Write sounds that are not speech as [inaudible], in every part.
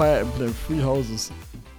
Fire Emblem Free Houses.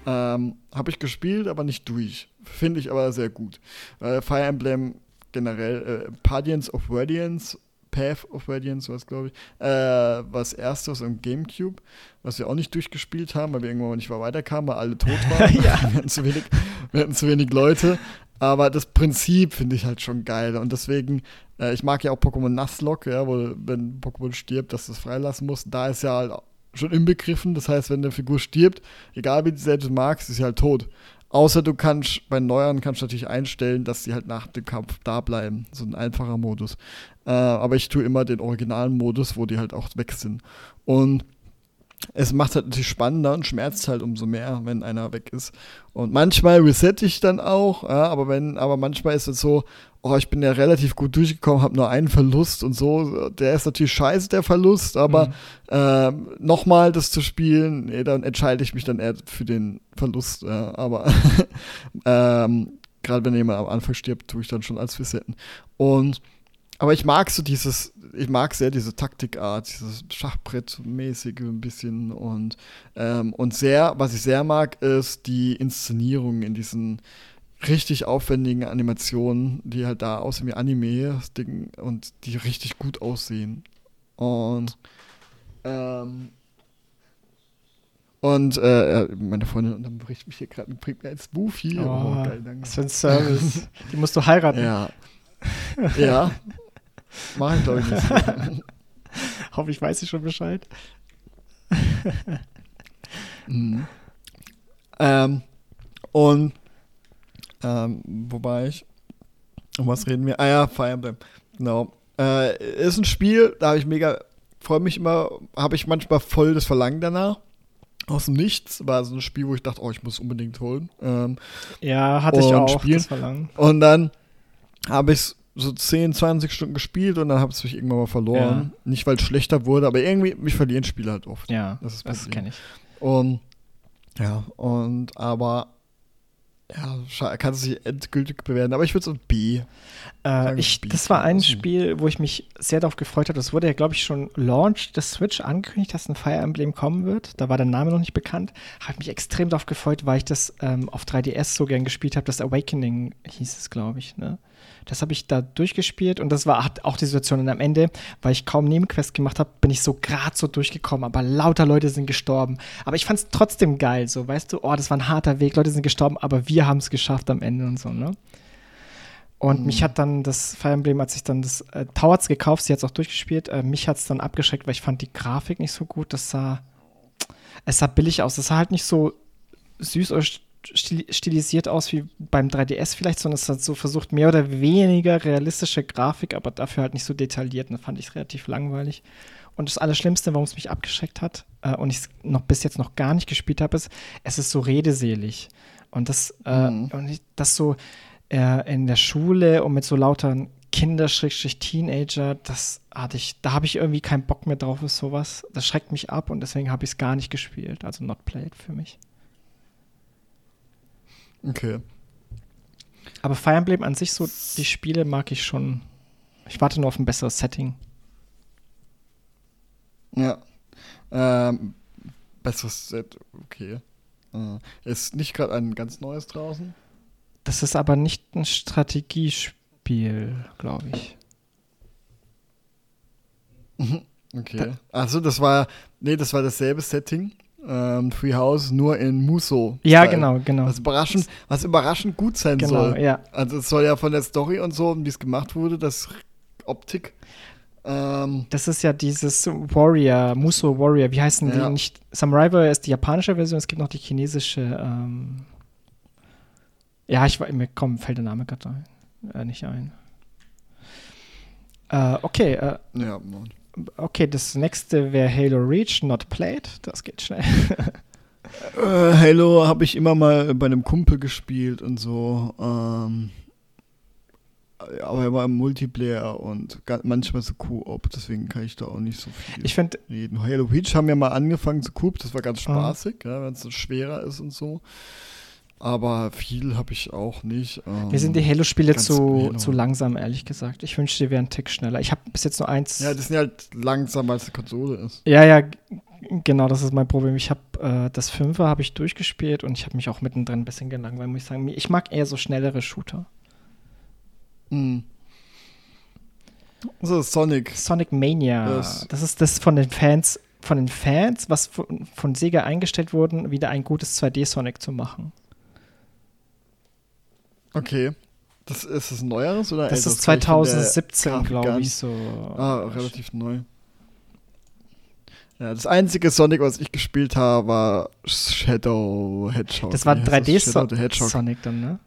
Ähm, Habe ich gespielt, aber nicht durch. Finde ich aber sehr gut. Äh, Fire Emblem generell, äh, Guardians of Radiance, Path of Radiance, was glaube ich, äh, was erstes im Gamecube, was wir auch nicht durchgespielt haben, weil wir irgendwann nicht weiterkamen, weil alle tot waren. [laughs] ja. wir, hatten zu wenig, wir hatten zu wenig Leute. Aber das Prinzip finde ich halt schon geil. Und deswegen, äh, ich mag ja auch Pokémon Nuzlocke, ja, wo, wenn Pokémon stirbt, dass du es freilassen musst. Da ist ja halt schon inbegriffen. Das heißt, wenn eine Figur stirbt, egal wie du selbst magst, ist sie halt tot. Außer du kannst bei Neuern kannst du natürlich einstellen, dass sie halt nach dem Kampf da bleiben. So ein einfacher Modus. Äh, aber ich tue immer den originalen Modus, wo die halt auch weg sind. Und es macht halt natürlich spannender und schmerzt halt umso mehr, wenn einer weg ist. Und manchmal reset ich dann auch, ja, aber wenn, aber manchmal ist es so, oh, ich bin ja relativ gut durchgekommen, habe nur einen Verlust und so. Der ist natürlich scheiße, der Verlust, aber mhm. äh, nochmal das zu spielen, nee, dann entscheide ich mich dann eher für den Verlust. Ja, aber [laughs] ähm, gerade wenn jemand am Anfang stirbt, tue ich dann schon als Resetten. Und aber ich mag so dieses, ich mag sehr diese Taktikart, dieses Schachbrett-mäßige ein bisschen und, ähm, und sehr, was ich sehr mag, ist die Inszenierung in diesen richtig aufwendigen Animationen, die halt da aussehen wie Anime Ding, und die richtig gut aussehen. Und ähm, und äh, meine Freundin unterbricht mich hier gerade und bringt mir ein Smoothie. Oh, oh geil, danke. Was für ein Service. Die musst du heiraten. Ja. ja. [laughs] Mach ich, glaube ich, nicht. [laughs] Hoffe ich, weiß ich schon Bescheid. [laughs] mhm. ähm, und ähm, wobei ich. Um was reden wir? Ah ja, Fire Emblem. Genau. Äh, ist ein Spiel, da habe ich mega. Freue mich immer, habe ich manchmal voll das Verlangen danach. Aus dem Nichts war so ein Spiel, wo ich dachte, oh, ich muss unbedingt holen. Ähm, ja, hatte ich auch spielen. das Verlangen. Und dann habe ich es so 10, 20 Stunden gespielt und dann habe ich es irgendwann mal verloren. Ja. Nicht, weil es schlechter wurde, aber irgendwie, mich verlieren Spiele halt oft. Ja, das, das kenne ich. Und ja, und aber ja, kann sich endgültig bewerten, aber ich würde es auf B. Äh, ich, B. Das war ein Spiel, wo ich mich sehr darauf gefreut habe. Das wurde ja, glaube ich, schon Launch des Switch angekündigt, dass ein Fire Emblem kommen wird. Da war der Name noch nicht bekannt. Habe mich extrem darauf gefreut, weil ich das ähm, auf 3DS so gern gespielt habe. Das Awakening hieß es, glaube ich. Ne? Das habe ich da durchgespielt und das war auch die Situation. Und am Ende, weil ich kaum Nebenquest gemacht habe, bin ich so gerade so durchgekommen. Aber lauter Leute sind gestorben. Aber ich fand es trotzdem geil, so, weißt du, oh, das war ein harter Weg, Leute sind gestorben, aber wir haben es geschafft am Ende und so, ne? Und mhm. mich hat dann das Fire Emblem, als ich dann das äh, Towers gekauft, sie hat es auch durchgespielt, äh, mich hat es dann abgeschreckt, weil ich fand die Grafik nicht so gut. Das sah, es sah billig aus. Das sah halt nicht so süß oder stilisiert aus wie beim 3DS vielleicht, sondern es hat so versucht, mehr oder weniger realistische Grafik, aber dafür halt nicht so detailliert. Und das fand ich relativ langweilig. Und das Allerschlimmste, warum es mich abgeschreckt hat äh, und ich es noch bis jetzt noch gar nicht gespielt habe, ist, es ist so redeselig. Und das, äh, mhm. und ich, das so äh, in der Schule und mit so lauteren Kinder, Teenager, das hatte ich, da habe ich irgendwie keinen Bock mehr drauf, ist sowas. Das schreckt mich ab und deswegen habe ich es gar nicht gespielt. Also not played für mich. Okay. Aber Fire Emblem an sich, so die Spiele mag ich schon. Ich warte nur auf ein besseres Setting. Ja. Ähm, besseres Set, okay. Äh, ist nicht gerade ein ganz neues draußen? Das ist aber nicht ein Strategiespiel, glaube ich. [laughs] Okay. Achso, das war. Nee, das war dasselbe Setting ähm, Free House nur in Muso. Ja, genau, genau. Was überraschend, was überraschend gut sein genau, soll. Ja. Also es soll ja von der Story und so, wie es gemacht wurde, das Optik. Ähm, das ist ja dieses Warrior, Muso Warrior, wie heißen ja. die nicht? Samurai Warrior ist die japanische Version, es gibt noch die chinesische. Ähm ja, ich mir komm, fällt der Name gerade äh, nicht ein. Äh, okay. Äh, ja, Mann. Okay, das nächste wäre Halo Reach, not played. Das geht schnell. [laughs] äh, Halo habe ich immer mal bei einem Kumpel gespielt und so. Ähm, aber er war im Multiplayer und manchmal so Co-op, deswegen kann ich da auch nicht so viel ich find, reden. Halo Reach haben wir mal angefangen zu Coop, das war ganz spaßig, ja, wenn es so schwerer ist und so. aber viel habe ich auch nicht. Ähm, Mir sind die Halo-Spiele zu, Halo. zu langsam, ehrlich gesagt. Ich wünschte, die wären einen Tick schneller. Ich habe bis jetzt nur eins. Ja, die sind halt langsam, weil es eine Konsole ist. Ja, ja, genau, das ist mein Problem. Ich habe äh, das Fünfer habe ich durchgespielt und ich habe mich auch mittendrin ein bisschen gelangweilt, muss ich sagen. Ich mag eher so schnellere Shooter. Mhm. So, Sonic. Sonic Mania. Das, das ist das von den Fans, von den Fans, was von, von Sega eingestellt wurden, wieder ein gutes 2D-Sonic zu machen. Okay. Das ist es neueres oder Das ist 2017, glaube ich, so. Ah, relativ neu. Ja, das einzige Sonic, was ich gespielt habe, war Shadow Hedgehog. Das war 3D-Sonic dann, ne?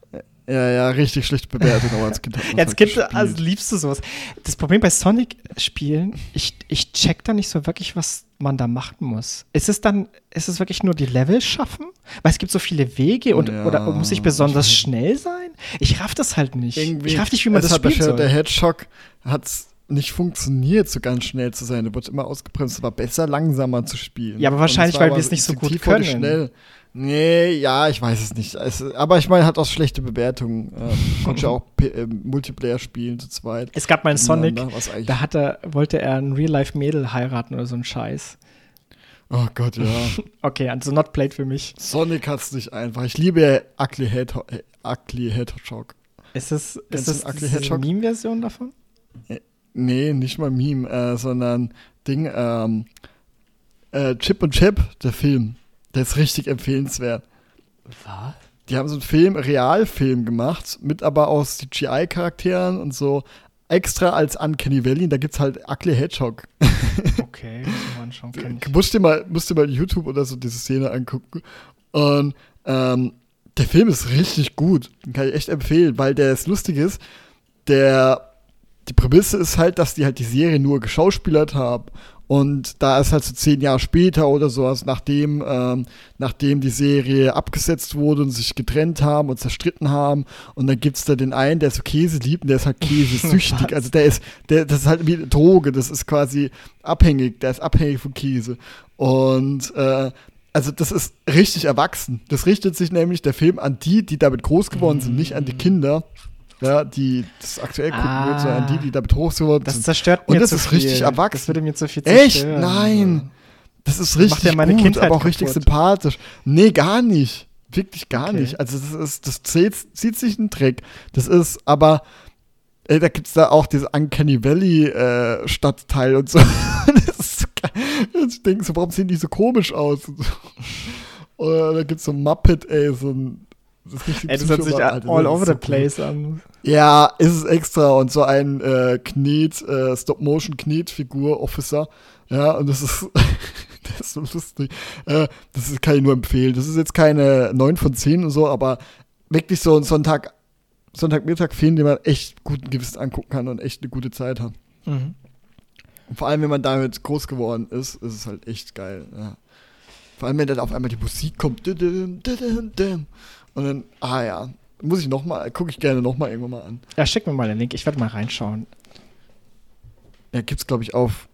Ja, ja, richtig schlecht bewertet, aber als Kind [laughs] Jetzt halt gibt also liebst du sowas. Das Problem bei Sonic-Spielen, ich, ich check da nicht so wirklich, was man da machen muss. Ist es dann, ist es wirklich nur die Level schaffen? Weil es gibt so viele Wege und ja, oder muss ich besonders ich schnell sein? Ich raff das halt nicht. Irgendwie ich raff nicht, wie man das hat spielt. Der Hedgehog hat's nicht funktioniert, so ganz schnell zu sein. Du wurde immer ausgebremst. Es war besser, langsamer zu spielen. Ja, aber wahrscheinlich, weil wir es nicht so gut können. Schnell. Nee, ja, ich weiß es nicht. Es, aber ich meine, hat auch schlechte Bewertungen. Ähm, [laughs] konnte ja auch äh, Multiplayer spielen zu zweit. Es gab mal einen Sonic, da hat er, wollte er ein Real-Life-Mädel heiraten oder so ein Scheiß. Oh Gott, ja. [laughs] okay, also not played für mich. Sonic hat's nicht einfach. Ich liebe Ugly, Head äh, Ugly Hedgehog. Ist das, ist das eine Meme-Version davon? Nee, nicht mal Meme, äh, sondern Ding, ähm, äh, Chip und Chip, der Film. Der ist richtig empfehlenswert. Was? Die haben so einen Film, Realfilm gemacht, mit aber aus CGI-Charakteren und so extra als Uncanny Valley. Da gibt's halt Ugly Hedgehog. [laughs] Okay, muss man anschauen. Kenn ich. Musst dir mal, musst dir mal YouTube oder so diese Szene angucken. Und ähm, der Film ist richtig gut. Den kann ich echt empfehlen, weil der ist lustig ist. Der, die Prämisse ist halt, dass die halt die Serie nur geschauspielert haben und da ist halt so zehn Jahre später oder sowas, nachdem, ähm, nachdem die Serie abgesetzt wurde und sich getrennt haben und zerstritten haben. Und dann gibt es da den einen, der so Käse liebt und der ist halt käsesüchtig. [laughs] also der ist, der, das ist halt wie eine Droge, das ist quasi abhängig, der ist abhängig von Käse. Und äh, also das ist richtig erwachsen. Das richtet sich nämlich der Film an die, die damit groß geworden sind, nicht an die Kinder ja, die das aktuell gucken ah, wird, sondern die, die da groß geworden sind. Das zerstört mir Und das ist viel. richtig erwachsen. Das würde mir zu viel zerstören. Echt? Nein. Das ist richtig Macht meine gut, Kindheit aber auch richtig sympathisch. Nee, gar nicht. Wirklich gar okay. nicht. Also das ist, das zählt, zieht sich ein Dreck. Das ist, aber ey, da gibt es da auch diese Uncanny Valley äh, Stadtteil und so. [laughs] das ist so geil. Ich denke so, warum sehen die so komisch aus? [laughs] Oder da gibt es so Muppet, ey, so ein das, ist Ey, das hört sich all over the so place cool. an. Ja, ist es extra. Und so ein äh, Knet, äh, Stop-Motion-Knet-Figur-Officer. Ja, und das ist, [laughs] das ist so lustig. Äh, das ist, kann ich nur empfehlen. Das ist jetzt keine 9 von 10 und so, aber wirklich so ein Sonntag, Sonntagmittag-Film, den man echt guten Gewissen angucken kann und echt eine gute Zeit hat. Mhm. Und vor allem, wenn man damit groß geworden ist, ist es halt echt geil. Ja. Vor allem, wenn dann auf einmal die Musik kommt. Und dann, ah ja, muss ich noch mal, gucke ich gerne noch mal irgendwann mal an. Ja, schick mir mal den Link, ich werde mal reinschauen. Ja, gibt's glaube ich auf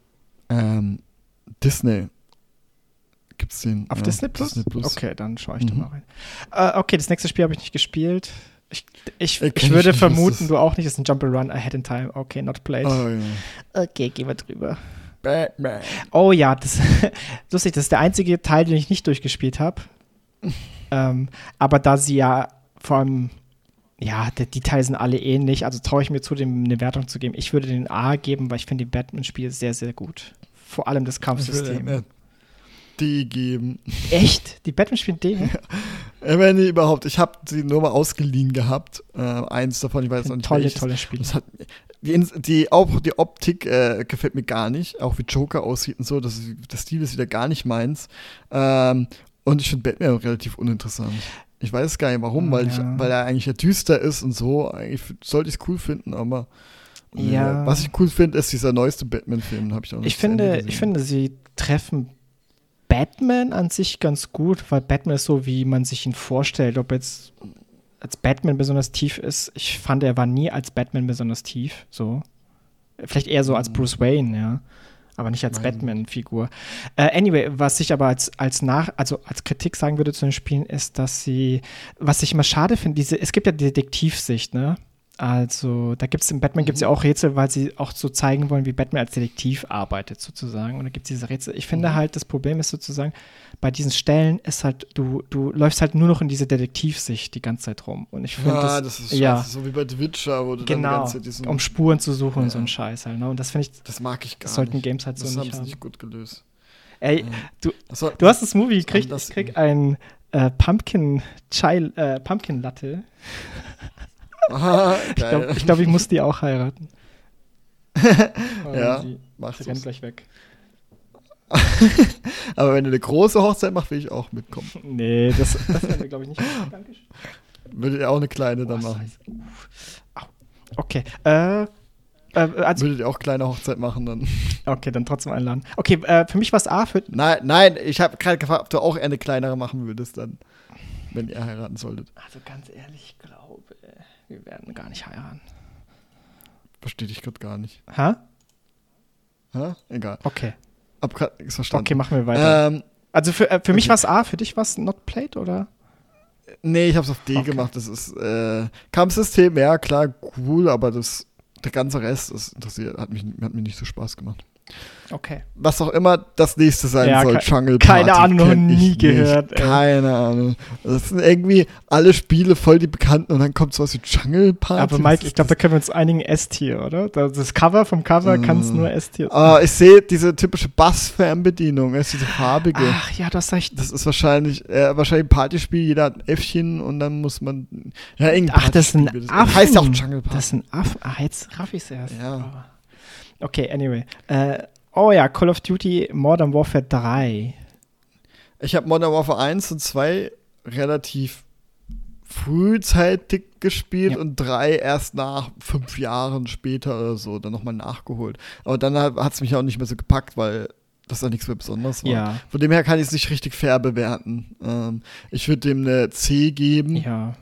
ähm, Disney. Gibt's den? Auf ja, Disney, Plus? Disney Plus? Okay, dann schaue ich mhm. da mal rein. Äh, okay, das nächste Spiel habe ich nicht gespielt. Ich, ich, ich, ich würde nicht, vermuten, du auch nicht. Das ist ein Jump and Run Ahead in Time. Okay, not played. Oh, ja. Okay, gehen wir drüber. Batman. Oh ja, das [laughs] lustig, das ist der einzige Teil, den ich nicht durchgespielt habe. [laughs] Ähm, aber da sie ja vor allem, ja, die, Teile sind alle ähnlich, also traue ich mir zu, dem eine Wertung zu geben. Ich würde den A geben, weil ich finde die Batman-Spiele sehr, sehr gut. Vor allem das Kampfsystem. Ich D geben. Echt? Die Batman-Spiele D? [laughs] Ja, wenn die überhaupt. Ich habe sie nur mal ausgeliehen gehabt. Äh, eins davon, ich weiß noch nicht. Tolle, welches. tolle Spiele. Hat, die, die, auch die Optik äh, gefällt mir gar nicht. Auch wie Joker aussieht und so. Das, der Stil ist wieder gar nicht meins. Ähm, und ich finde Batman relativ uninteressant. Ich weiß gar nicht warum, weil, ja. ich, weil er eigentlich ja düster ist und so. Eigentlich sollte ich es cool finden, aber ja. was ich cool finde, ist dieser neueste Batman-Film. ich ich finde, ich finde, sie treffen Batman an sich ganz gut, weil Batman ist so, wie man sich ihn vorstellt. Ob jetzt als Batman besonders tief ist, ich fand, er war nie als Batman besonders tief. So. Vielleicht eher so als mhm. Bruce Wayne, ja. Aber nicht als Batman-Figur. Äh, anyway, was ich aber als, als nach, also als Kritik sagen würde zu den Spielen, ist, dass sie, was ich immer schade finde, diese, es gibt ja Detektivsicht, ne? Also, da gibt es im Batman mhm. gibt's ja auch Rätsel, weil sie auch so zeigen wollen, wie Batman als Detektiv arbeitet, sozusagen. Und da gibt es diese Rätsel. Ich finde mhm. halt, das Problem ist sozusagen, bei diesen Stellen ist halt, du, du läufst halt nur noch in diese Detektivsicht die ganze Zeit rum. Und ich finde ja, das, das ist ja, so wie bei The Witcher, wo du genau, dann die ganze Zeit um Spuren zu suchen ja. und so ein Scheiß halt. Ne? Und das finde ich, das mag ich gar das sollten Games halt das so nicht haben. Das nicht gut gelöst. Ey, du, war, du hast das Movie gekriegt, ich krieg ein äh, Pumpkin äh, Pumpkin Latte. [laughs] Ah, [laughs] ich glaube, ich, glaub, ich muss die auch heiraten. [laughs] ja, mach Sie rennt gleich weg. [laughs] Aber wenn du eine große Hochzeit machst, will ich auch mitkommen. Nee, das, das werden wir, glaube ich, nicht. Dankeschön. Würdet ihr auch eine kleine dann machen? Okay. Äh, äh, also, Würdet ihr auch kleine Hochzeit machen dann? Okay, dann trotzdem einladen. Okay, äh, für mich war es A. Für nein, nein, ich habe gerade gefragt, ob du auch eine kleinere machen würdest dann, wenn ihr heiraten solltet. Also ganz ehrlich, ich glaube, wir werden gar nicht heiraten. Verstehe dich gerade gar nicht. Hä? Hä? Egal. Okay. Hab grad verstanden. Okay, machen wir weiter. Ähm, also für, äh, für mich war es A, für dich war es Not Played, oder? Nee, ich hab's auf D okay. gemacht. Das ist äh, Kampfsystem, ja klar, cool, aber das, der ganze Rest ist interessiert, hat, mich, hat mir nicht so Spaß gemacht. Okay. Was auch immer das nächste sein ja, soll, Jungle Party. Keine Ahnung, noch nie gehört. Keine Ahnung. Das sind irgendwie alle Spiele voll die bekannten und dann kommt sowas wie Jungle Party. Aber Mike, ich glaube, da können wir uns einigen S-Tier, oder? Das Cover vom Cover mm. kann es nur S-Tier sein. Ah, ich sehe diese typische Bass-Fernbedienung, ist diese farbige. Ach ja, das recht. Das ist wahrscheinlich, äh, wahrscheinlich ein Partyspiel, jeder hat ein Äffchen und dann muss man. Ja, Ach, das ist ein Affen. heißt ja auch Jungle Party. Das ist ein Affen. Ah, jetzt raff ich es erst. Ja. Okay, anyway. Äh, Oh ja, Call of Duty Modern Warfare 3. Ich habe Modern Warfare 1 und 2 relativ frühzeitig gespielt ja. und 3 erst nach fünf Jahren später oder so dann nochmal nachgeholt. Aber dann hat es mich auch nicht mehr so gepackt, weil das da nichts mehr Besonderes war. Ja. Von dem her kann ich es nicht richtig fair bewerten. Ähm, ich würde dem eine C geben. Ja.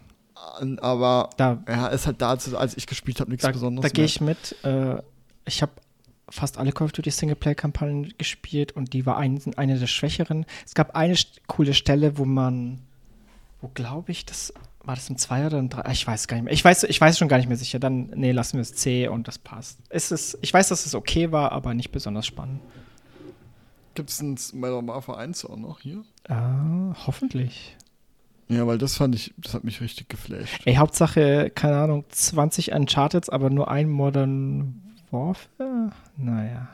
Aber da, ja, ist halt dazu, als ich gespielt habe, nichts da, Besonderes. Da gehe ich mit. Äh, ich habe fast alle Call of Duty Singleplayer-Kampagnen gespielt und die war ein, eine der schwächeren. Es gab eine coole Stelle, wo man, wo glaube ich, das war das im 2 oder im 3? Ich weiß gar nicht mehr. Ich weiß, ich weiß schon gar nicht mehr sicher. Dann, nee, lassen wir es C und das passt. Es ist, ich weiß, dass es okay war, aber nicht besonders spannend. Gibt es ein Modern Warfare 1 auch noch hier? Ah, hoffentlich. Ja, weil das fand ich, das hat mich richtig geflasht. Ey, Hauptsache, keine Ahnung, 20 Uncharted, aber nur ein Modern Warfare? Naja.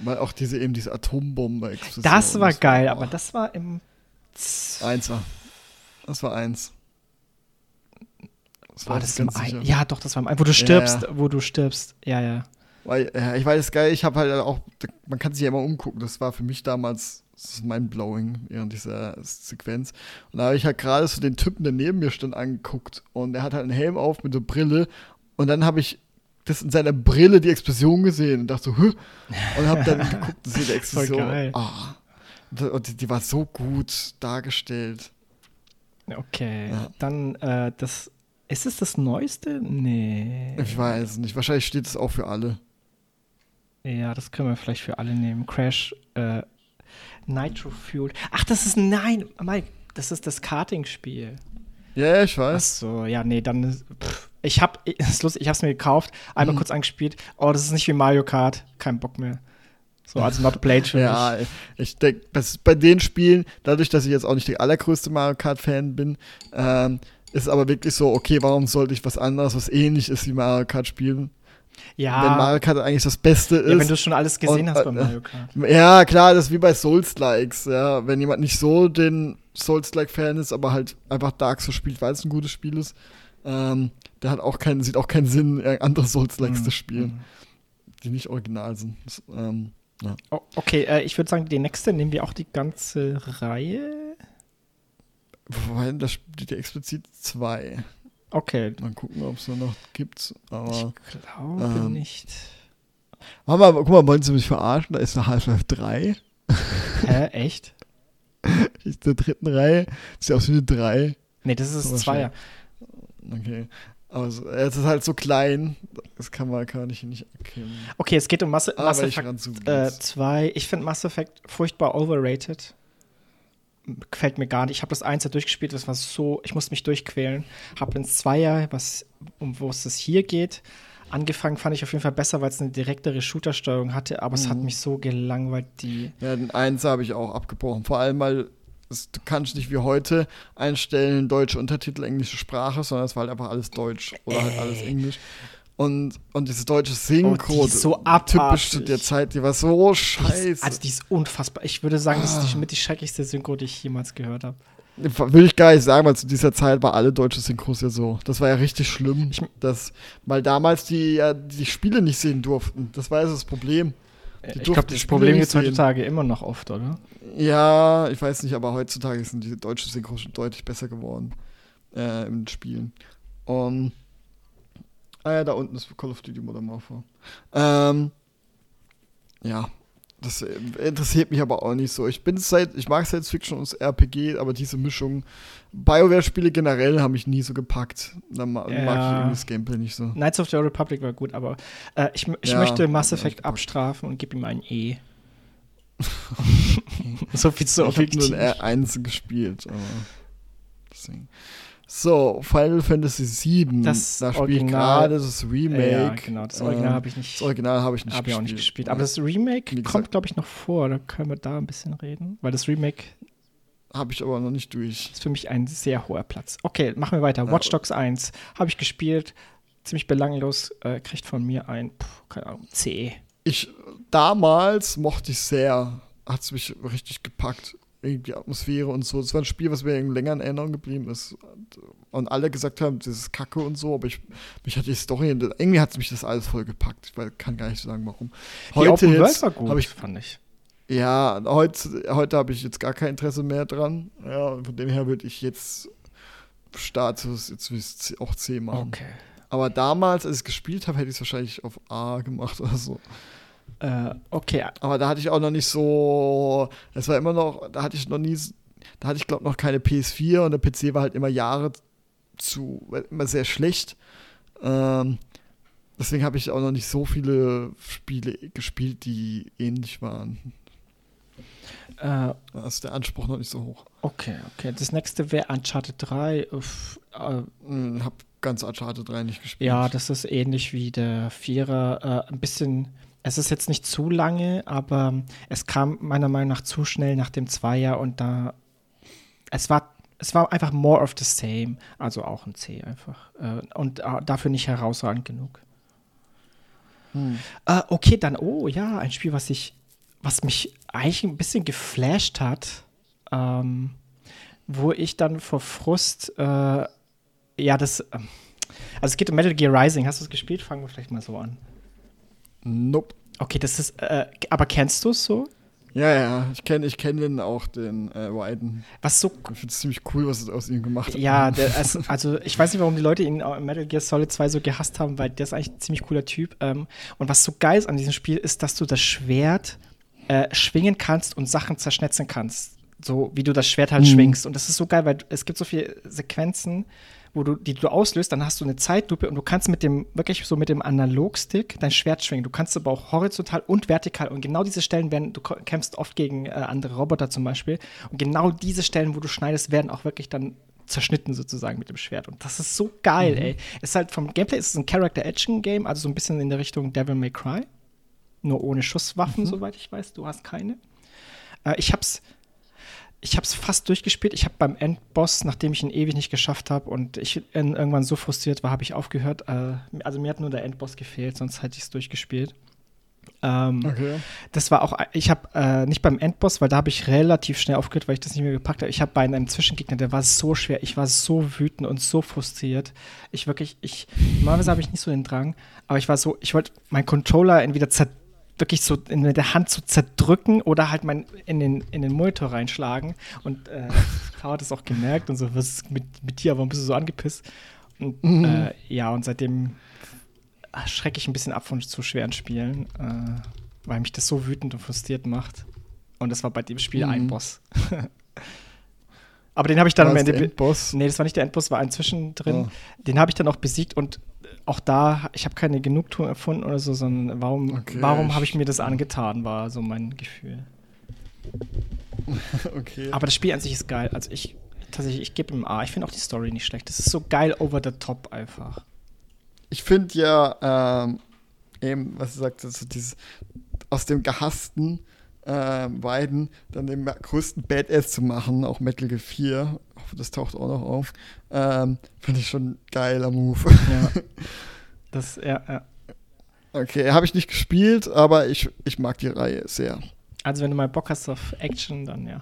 Weil auch diese eben diese Atombombe Das war geil, aber das war im Eins war. Das war eins. Das war, war das im ein? Ja, doch, das war im ein, wo du stirbst, ja, ja. wo du stirbst. Ja, ja. Weil, ja, ich weiß geil, ich habe halt auch, man kann sich ja immer umgucken, das war für mich damals das ist mindblowing während dieser Sequenz. Und da habe ich halt gerade so den Typen, der neben mir stand, angeguckt. Und er hat halt einen Helm auf mit der Brille. Und dann habe ich das in seiner Brille die Explosion gesehen und dachte so, Hö? und hab dann [laughs] geguckt, das ist die Explosion. Oh. Und die, die, war so gut dargestellt. Okay, ja. dann äh, das. Ist es das Neueste? Nee. Ich weiß nicht. Wahrscheinlich steht es auch für alle. Ja, das können wir vielleicht für alle nehmen. Crash, äh, Nitro Fuel. Ach, das ist. Nein, Mike, das ist das Karting-Spiel. Ja, ich weiß. Ach so, ja, nee, dann. Pff, ich hab, [laughs] ist lustig, ich hab's mir gekauft, einmal mhm. kurz angespielt. Oh, das ist nicht wie Mario Kart, kein Bock mehr. So, also not played für [laughs] ja, mich. ich denke, bei den Spielen, dadurch, dass ich jetzt auch nicht der allergrößte Mario Kart-Fan bin, ähm, ist aber wirklich so, okay, warum sollte ich was anderes, was ähnlich ist wie Mario Kart spielen? Ja. Wenn Mario Kart eigentlich das Beste ist. Ja, wenn du schon alles gesehen und, hast bei äh, Mario Kart. Ja, klar, das ist wie bei Souls-Likes, ja. Wenn jemand nicht so den Souls-like-Fan ist, aber halt einfach Dark Souls spielt, weil es ein gutes Spiel ist, ähm, der hat auch keinen, sieht auch keinen Sinn, andere Souls-Likes mhm. zu spielen, mhm. die nicht original sind. Das, ähm, ja. oh, okay, äh, ich würde sagen, die nächste nehmen wir auch die ganze Reihe. Wobei, da steht ja explizit zwei. Okay. Mal gucken, ob es noch gibt. Aber, ich glaube ähm, nicht. Mama, guck mal, wollen Sie mich verarschen? Da ist eine Half-Life 3. Hä, echt? [laughs] ist der dritten Reihe. Sieht aus wie eine 3. Nee, das ist das Zweier. Okay. Also, es ist halt so klein, das kann man gar nicht, nicht erkennen. Okay, es geht um Mass, ah, Mass Effect 2. Äh, ich finde Mass Effect furchtbar overrated. Gefällt mir gar nicht. Ich habe das 1 ja durchgespielt, das war so, ich musste mich durchquälen. Habe ins Zweier, was, um wo es hier geht, angefangen fand ich auf jeden Fall besser, weil es eine direktere Shooter-Steuerung hatte, aber mhm. es hat mhm. mich so gelangweilt, die. Ja, den 1 habe ich auch abgebrochen. Vor allem, weil du kannst nicht wie heute einstellen, deutsche Untertitel, englische Sprache, sondern es war halt einfach alles Deutsch oder Ey. halt alles Englisch. Und, und diese deutsche Synchro, oh, so typisch zu der Zeit, die war so scheiße. Die ist, also die ist unfassbar. Ich würde sagen, das ist die, mit die schrecklichste Synchro, die ich jemals gehört habe. Will ich gar nicht sagen, weil zu dieser Zeit war alle deutsche Synchros ja so. Das war ja richtig schlimm, ich, dass, weil damals die ja die Spiele nicht sehen durften. Das war ja das Problem. Die ich glaube, das Problem gibt es heutzutage immer noch oft, oder? Ja, ich weiß nicht, aber heutzutage sind die deutschen Synchros schon deutlich besser geworden äh, im Spielen. Um, ah ja, da unten ist Call of Duty Modern Warfare. Ähm, ja, das interessiert mich aber auch nicht so. Ich bin seit, ich mag Science Fiction und RPG, aber diese Mischung, BioWare-Spiele generell haben mich nie so gepackt. Da ma ja. mag ich das Gameplay nicht so. Knights of the Republic war gut, aber äh, ich, ich ja, möchte Mass Effect abstrafen und gebe ihm ein E. [laughs] so viel zu objektiv. Ich habe nur ein R1 gespielt, aber deswegen. So, Final Fantasy VII. Das da spiele ich gerade das Remake. Ja, genau. Das Original ähm, habe ich nicht. Das Original habe ich nicht hab gespielt. Ich auch nicht gespielt. Aber das Remake kommt, glaube ich, noch vor. Da können wir da ein bisschen reden. Weil das Remake. Habe ich aber noch nicht durch. Ist für mich ein sehr hoher Platz. Okay, machen wir weiter. Ja. Watch Dogs 1 habe ich gespielt. Ziemlich belanglos. Äh, kriegt von mir ein, pff, keine Ahnung, C. Ich, damals mochte ich sehr. Hat es mich richtig gepackt irgendwie Atmosphäre und so. Das war ein Spiel, was mir länger in Erinnerung geblieben ist. Und alle gesagt haben, das ist Kacke und so, aber ich, mich hat die Story, irgendwie hat mich das alles voll gepackt. Ich kann gar nicht sagen, warum. Heute die jetzt, war ich, fand ich. Ja, heute, heute habe ich jetzt gar kein Interesse mehr dran. Ja, von dem her würde ich jetzt Status jetzt auch C machen. Okay. Aber damals, als ich gespielt habe, hätte ich es wahrscheinlich auf A gemacht oder so. Äh, okay. Aber da hatte ich auch noch nicht so, es war immer noch, da hatte ich noch nie, da hatte ich glaube noch keine PS4 und der PC war halt immer Jahre zu, immer sehr schlecht. Ähm, deswegen habe ich auch noch nicht so viele Spiele gespielt, die ähnlich waren. Äh, da ist der Anspruch noch nicht so hoch. Okay, okay. Das nächste wäre Uncharted 3. Uff, äh, hm, hab ganz Uncharted 3 nicht gespielt. Ja, das ist ähnlich wie der Vierer. Äh, ein bisschen es ist jetzt nicht zu lange, aber es kam meiner Meinung nach zu schnell nach dem Zweier und da es war es war einfach more of the same, also auch ein C einfach äh, und äh, dafür nicht herausragend genug. Hm. Äh, okay, dann oh ja, ein Spiel, was ich was mich eigentlich ein bisschen geflasht hat, ähm, wo ich dann vor Frust äh, ja das ähm, also es geht um Metal Gear Rising. Hast du es gespielt? Fangen wir vielleicht mal so an. Nope. Okay, das ist, äh, aber kennst du es so? Ja, ja, ich kenne ich kenn den auch, den äh, Wyden. Was so. Ich finde es ziemlich cool, was es aus ihm gemacht hat. Ja, der, also, also, ich weiß nicht, warum die Leute ihn in Metal Gear Solid 2 so gehasst haben, weil der ist eigentlich ein ziemlich cooler Typ. Ähm, und was so geil ist an diesem Spiel, ist, dass du das Schwert äh, schwingen kannst und Sachen zerschnetzen kannst. So wie du das Schwert halt mhm. schwingst. Und das ist so geil, weil es gibt so viele Sequenzen, wo du, die du auslöst, dann hast du eine Zeitlupe und du kannst mit dem, wirklich so mit dem Analogstick dein Schwert schwingen. Du kannst aber auch horizontal und vertikal. Und genau diese Stellen werden, du kämpfst oft gegen äh, andere Roboter zum Beispiel. Und genau diese Stellen, wo du schneidest, werden auch wirklich dann zerschnitten sozusagen mit dem Schwert. Und das ist so geil, mhm. ey. Ist halt vom Gameplay ist es ein Character-Action-Game, also so ein bisschen in der Richtung Devil May Cry. Nur ohne Schusswaffen, mhm. soweit ich weiß. Du hast keine. Äh, ich hab's ich habe es fast durchgespielt. Ich habe beim Endboss, nachdem ich ihn ewig nicht geschafft habe und ich irgendwann so frustriert war, habe ich aufgehört. Äh, also mir hat nur der Endboss gefehlt, sonst hätte ich es durchgespielt. Ähm, okay. Das war auch, ich habe äh, nicht beim Endboss, weil da habe ich relativ schnell aufgehört, weil ich das nicht mehr gepackt habe. Ich habe bei einem Zwischengegner, der war so schwer, ich war so wütend und so frustriert. Ich wirklich, ich, normalerweise habe ich nicht so den Drang, aber ich war so, ich wollte meinen Controller entweder zerdecken wirklich so in der Hand zu zerdrücken oder halt mein, in, den, in den Monitor reinschlagen. Und äh, [laughs] Frau hat es auch gemerkt und so, was ist mit, mit dir, warum bist du so angepisst? Und mhm. äh, ja, und seitdem schrecke ich ein bisschen ab von zu schweren Spielen, äh, weil mich das so wütend und frustriert macht. Und das war bei dem Spiel mhm. ein Boss. [laughs] Aber den habe ich dann am Ende. Endboss? Nee, das war nicht der Endboss, war ein zwischendrin. Oh. Den habe ich dann auch besiegt und auch da, ich habe keine Genugtuung erfunden oder so, sondern warum, Okay, warum habe ich- mir das angetan, war so mein Gefühl. [laughs] okay. Aber das Spiel an sich ist geil. Also ich, tatsächlich, ich gebe ihm A. Ich finde auch die Story nicht schlecht. Das ist so geil over the top einfach. ich finde ja, ähm, eben, was du sagst, so dieses aus dem gehassten ähm, beiden dann den größten Badass zu machen, auch Metal Gear 4, ich hoffe, das taucht auch noch auf, ähm, finde ich schon ein geiler Move. Ja. [laughs] Das, ja, ja. Okay, habe ich nicht gespielt, aber ich, ich mag die Reihe sehr. Also wenn du mal Bock hast auf Action, dann ja.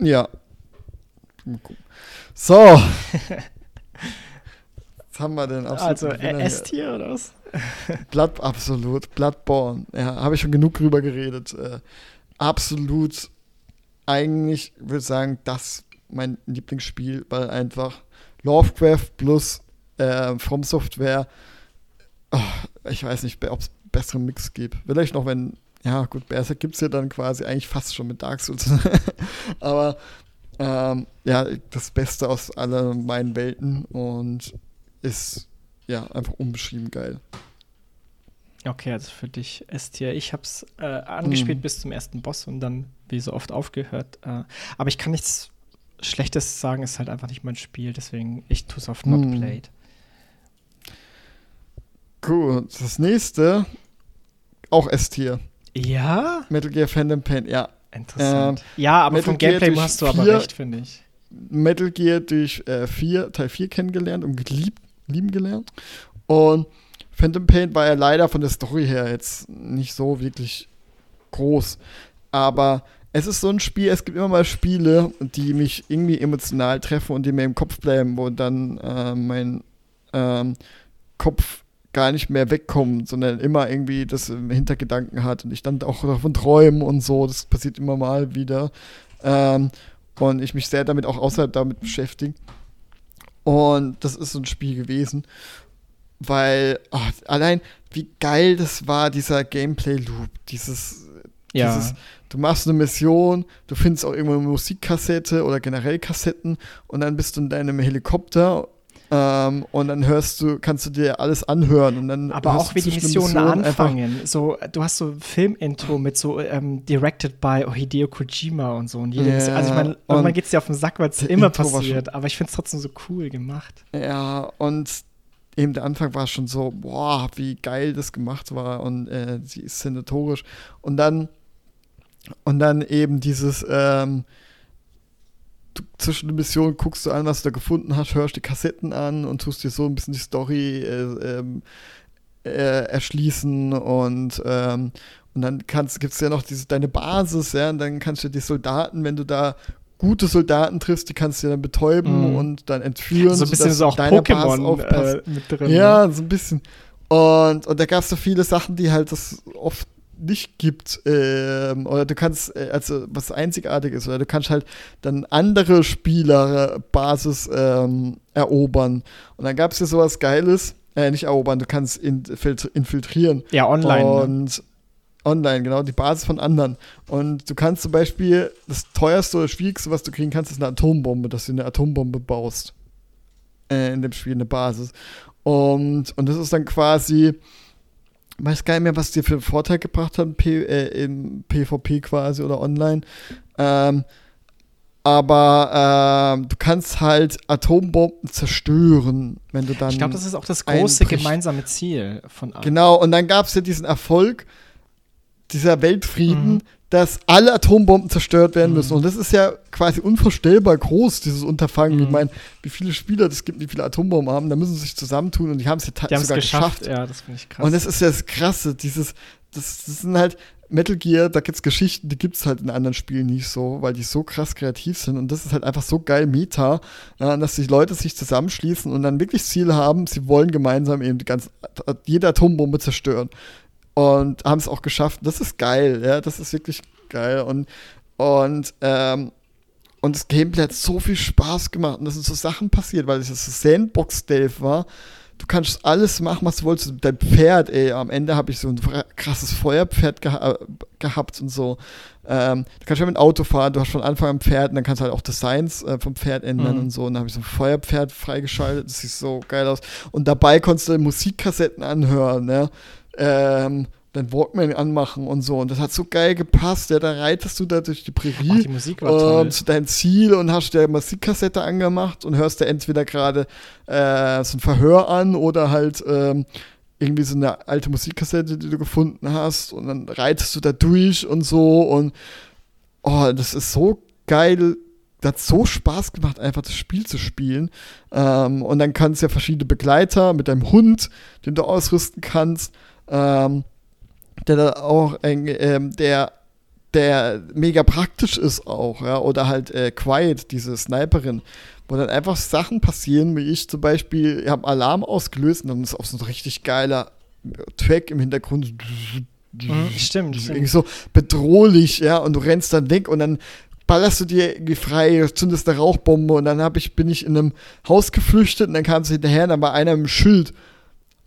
Ja. So. [laughs] Was haben wir denn? Absolut also äh. S-Tier oder was? [laughs] Blood, absolut. Bloodborne. Ja, habe ich schon genug drüber geredet. Äh, absolut, eigentlich würde ich sagen, das mein Lieblingsspiel, weil einfach Lovecraft plus äh, From Software, oh, ich weiß nicht, ob es besseren Mix gibt. Vielleicht noch, wenn, ja gut, Berserk gibt es ja dann quasi eigentlich fast schon mit Dark Souls. [laughs] Aber ähm, ja, das Beste aus allen meinen Welten und ist ja einfach unbeschrieben geil. Okay, also für dich S-Tier. Ich habe es äh, angespielt Mhm. bis zum ersten Boss und dann wie so oft aufgehört. Äh, aber ich kann nichts Schlechtes sagen, ist halt einfach nicht mein Spiel. Deswegen, ich tue es auf Not Mhm. Played. Gut, das nächste, auch S-Tier. Ja? Metal Gear Phantom Pain, ja. Interessant. ja, aber Metal vom Gear Gameplay hast du aber recht, finde ich. Metal Gear durch äh, vier, Teil 4 kennengelernt und geliebt, lieben gelernt. Und Phantom Pain war ja leider von der Story her jetzt nicht so wirklich groß. Aber es ist so ein Spiel, es gibt immer mal Spiele, die mich irgendwie emotional treffen und die mir im Kopf bleiben, wo dann äh, mein ähm, Kopf gar nicht mehr wegkommt, sondern immer irgendwie das im Hintergedanken hat und ich dann auch davon träume und so. Das passiert immer mal wieder. Ähm, und ich mich sehr damit auch außerhalb damit beschäftige. Und das ist so ein Spiel gewesen, weil ah, allein wie geil das war, dieser Gameplay-Loop, dieses, Ja. dieses, du machst eine Mission, du findest auch irgendwo eine Musikkassette oder generell Kassetten und dann bist du in deinem Helikopter ähm, und dann hörst du, kannst du dir alles anhören und dann Aber auch wie die Missionen einfach- anfangen. So, du hast so Filmintro mit so ähm, directed by Hideo Kojima und so. Und Ja, Mission, also ich meine, irgendwann es dir auf den Sack, weil es immer Intro passiert. Aber ich finde es trotzdem so cool gemacht. Ja, und eben der Anfang war schon so, boah, wie geil das gemacht war und äh, sie ist senatorisch. Und dann, und dann eben dieses, ähm, zwischen den Missionen guckst du an, was du da gefunden hast, hörst die Kassetten an und tust dir so ein bisschen die Story äh, ähm, äh, erschließen und ähm, und dann kannst, gibt es ja noch diese, deine Basis, ja, und dann kannst du die Soldaten, wenn du da gute Soldaten triffst, die kannst du dann betäuben Mhm. und dann entführen. so ein bisschen so auch Pokémon äh, mit drin. Ja, so ein bisschen. Und, und da gab es so viele Sachen, die halt das oft nicht gibt. Ähm, oder du kannst, äh, also was einzigartig ist, oder du kannst halt dann andere Spielerbasis ähm, erobern. Und dann gab es ja sowas Geiles, äh, nicht erobern, du kannst infiltri infiltrieren. Ja, online. ne? Und online, genau, die Basis von anderen. Und du kannst zum Beispiel, das teuerste oder schwierigste, was du kriegen kannst, ist eine Atombombe, dass du eine Atombombe baust. Äh, in dem Spiel eine Basis. Und, und das ist dann quasi, weiß gar nicht mehr, was dir für einen Vorteil gebracht hat, P, äh, im PvP quasi oder online. Ähm, aber ähm, du kannst halt Atombomben zerstören, wenn du dann. ich glaube, das ist auch das große einbricht. gemeinsame Ziel von allen. Genau, und dann gab es ja diesen Erfolg, dieser Weltfrieden, Mhm. Dass alle Atombomben zerstört werden Mhm. müssen. Und das ist ja quasi unvorstellbar groß, dieses Unterfangen. Mhm. Ich meine, wie viele Spieler das gibt, wie viele Atombomben haben, da müssen sie sich zusammentun und die haben es ja ta- Die es sogar geschafft. geschafft. Ja, das finde ich krass. Und das ist ja das Krasse, dieses, das, das sind halt Metal Gear, da gibt's Geschichten, die gibt's halt in anderen Spielen nicht so, weil die so krass kreativ sind und das ist halt einfach so geil Meta, ja, dass die Leute sich zusammenschließen und dann wirklich das Ziel haben, sie wollen gemeinsam eben die ganze, jede Atombombe zerstören und haben es auch geschafft. Das ist geil, ja, das ist wirklich geil und und ähm, und das Gameplay hat so viel Spaß gemacht und das sind so Sachen passiert, weil es das Sandbox-Stealth war, du kannst alles machen, was du wolltest. Dein Pferd, ey, am Ende habe ich so ein krasses Feuerpferd geha gehabt und so. Ähm, du kannst ja mit dem Auto fahren, du hast von Anfang an ein Pferd und dann kannst du halt auch Designs äh, vom Pferd ändern mhm. und so. Und dann habe ich so ein Feuerpferd freigeschaltet, das sieht so geil aus. Und dabei konntest du Musikkassetten anhören, ne? Ähm, dein Walkman anmachen und so. Und das hat so geil gepasst. Ja, da reitest du da durch die Prärie Ach, die Musik war toll. Ähm, zu deinem Ziel und hast der Musikkassette angemacht und hörst dir entweder gerade äh, so ein Verhör an oder halt ähm, irgendwie so eine alte Musikkassette, die du gefunden hast. Und dann reitest du da durch und so. Und oh, das ist so geil. Das hat so Spaß gemacht, einfach das Spiel zu spielen. Ähm, und dann kannst du ja verschiedene Begleiter mit deinem Hund, den du ausrüsten kannst. Ähm, der da auch, ähm, der, der mega praktisch ist auch, ja, oder halt äh, Quiet, diese Sniperin, wo dann einfach Sachen passieren, wie ich zum Beispiel, ich habe Alarm ausgelöst und dann ist auch so ein richtig geiler Track im Hintergrund. Mhm, stimmt. Irgendwie so bedrohlich, ja, und du rennst dann weg und dann ballerst du dir irgendwie frei, zündest eine Rauchbombe und dann hab ich, bin ich in einem Haus geflüchtet und dann kam sie hinterher dann war einer im Schild.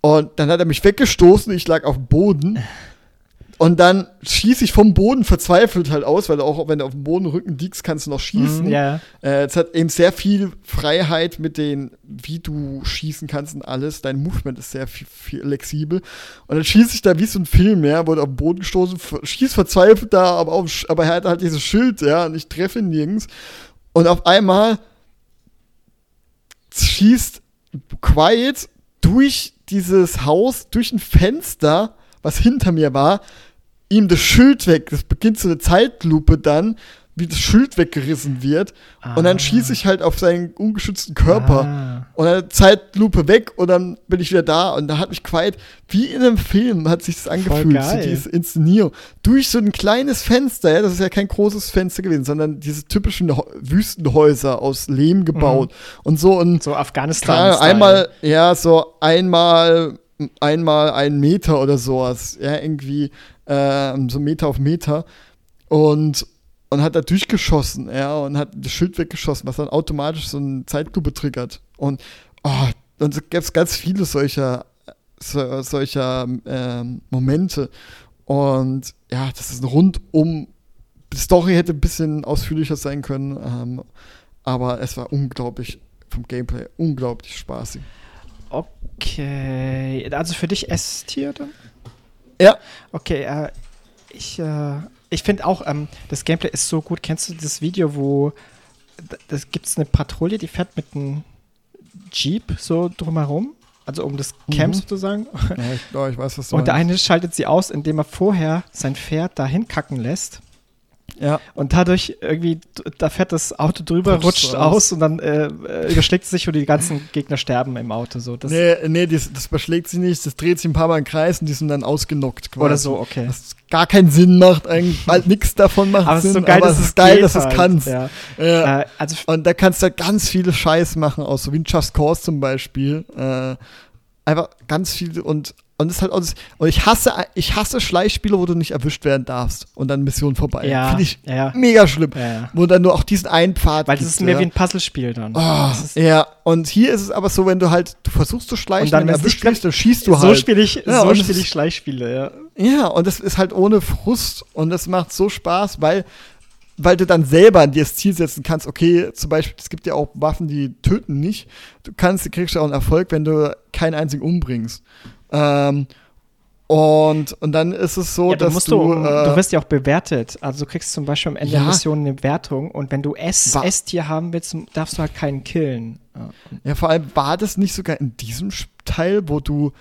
Und dann hat er mich weggestoßen, ich lag auf dem Boden. Und dann schieße ich vom Boden verzweifelt halt aus, weil auch, wenn du auf dem Boden Rücken liegst, kannst du noch schießen. Mm, yeah. äh, es hat eben sehr viel Freiheit mit den, wie du schießen kannst und alles. Dein Movement ist sehr viel, viel flexibel. Und dann schieße ich da wie so ein Film, ja, wurde auf den Boden gestoßen, schieß verzweifelt da, aber, auf, aber er hat halt dieses Schild, ja, und ich treffe ihn nirgends. Und auf einmal schießt Quiet durch dieses Haus, durch ein Fenster, was hinter mir war, ihm das Schild weg. Das beginnt so eine Zeitlupe dann, wie das Schild weggerissen wird. Ah. Und dann ah. schieße ich halt auf seinen ungeschützten Körper. Ah. Und dann Zeitlupe weg und dann bin ich wieder da. Und da hat mich Quiet, wie in einem Film, hat sich das angefühlt, so diese Inszenierung. Durch so ein kleines Fenster, ja, das ist ja kein großes Fenster gewesen, sondern diese typischen Wüstenhäuser aus Lehm gebaut. Mhm. Und so und So Afghanistan. Einmal, ja, so einmal einmal einen Meter oder sowas, ja, irgendwie äh, so Meter auf Meter und, und hat da durchgeschossen, ja, und hat das Schild weggeschossen, was dann automatisch so eine Zeitlupe triggert. Und, oh, und es gab ganz viele solcher, so, solcher ähm, Momente. Und ja, das ist ein rundum. Die Story hätte ein bisschen ausführlicher sein können, ähm, aber es war unglaublich vom Gameplay unglaublich spaßig. Okay, also für dich S-Tier dann? Ja. Okay, äh, ich, äh, ich finde auch, ähm, das Gameplay ist so gut. Kennst du das Video, wo das gibt es eine Patrouille, die fährt mit einem Jeep so drumherum? Also um das Camp mhm. sozusagen. Ja, ich, oh, ich weiß, was du Und der eine schaltet sie aus, indem er vorher sein Pferd dahin kacken lässt. Ja. Und dadurch irgendwie, da fährt das Auto drüber, Putsch rutscht aus. aus und dann äh, äh, überschlägt es sich und die ganzen Gegner sterben im Auto. So. Das nee, nee das, das überschlägt sich nicht, das dreht sich ein paar Mal im Kreis und die sind dann ausgenockt quasi. Oder so, okay. Was gar keinen Sinn macht, eigentlich bald nichts davon macht aber Sinn, es ist so geil, aber dass es ist geil, dass es halt. kannst. Ja. Ja. Äh, also und da kannst du halt ganz viele Scheiß machen, aus so wie ein Just Cause zum Beispiel. Äh, einfach ganz viele und und ist halt auch das, und ich hasse ich hasse Schleichspiele, wo du nicht erwischt werden darfst und dann Mission vorbei. Ja, Finde ich ja. mega schlimm. Ja, wo dann nur auch diesen einen Pfad Weil das ist mehr wie ein Puzzlespiel dann. Oh, ja, und hier ist es aber so, wenn du halt du versuchst zu schleichen, und dann, erwischt wirst, dann schießt du so halt. Spiel ich, so spiele ich Schleichspiele, ja. Ja, und das ist halt ohne Frust und das macht so Spaß, weil weil du dann selber dir das Ziel setzen kannst, okay, zum Beispiel, es gibt ja auch Waffen, die töten nicht. Du kannst, du kriegst ja auch einen Erfolg, wenn du keinen einzigen umbringst. Ähm, und, und dann ist es so, ja, dass musst du. Du, äh, du wirst ja auch bewertet. Also du kriegst zum Beispiel am Ende Ja. der Mission eine Wertung und wenn du S, S-Tier haben willst, darfst du halt keinen killen. Ja. vor allem war das nicht sogar in diesem Teil, wo du.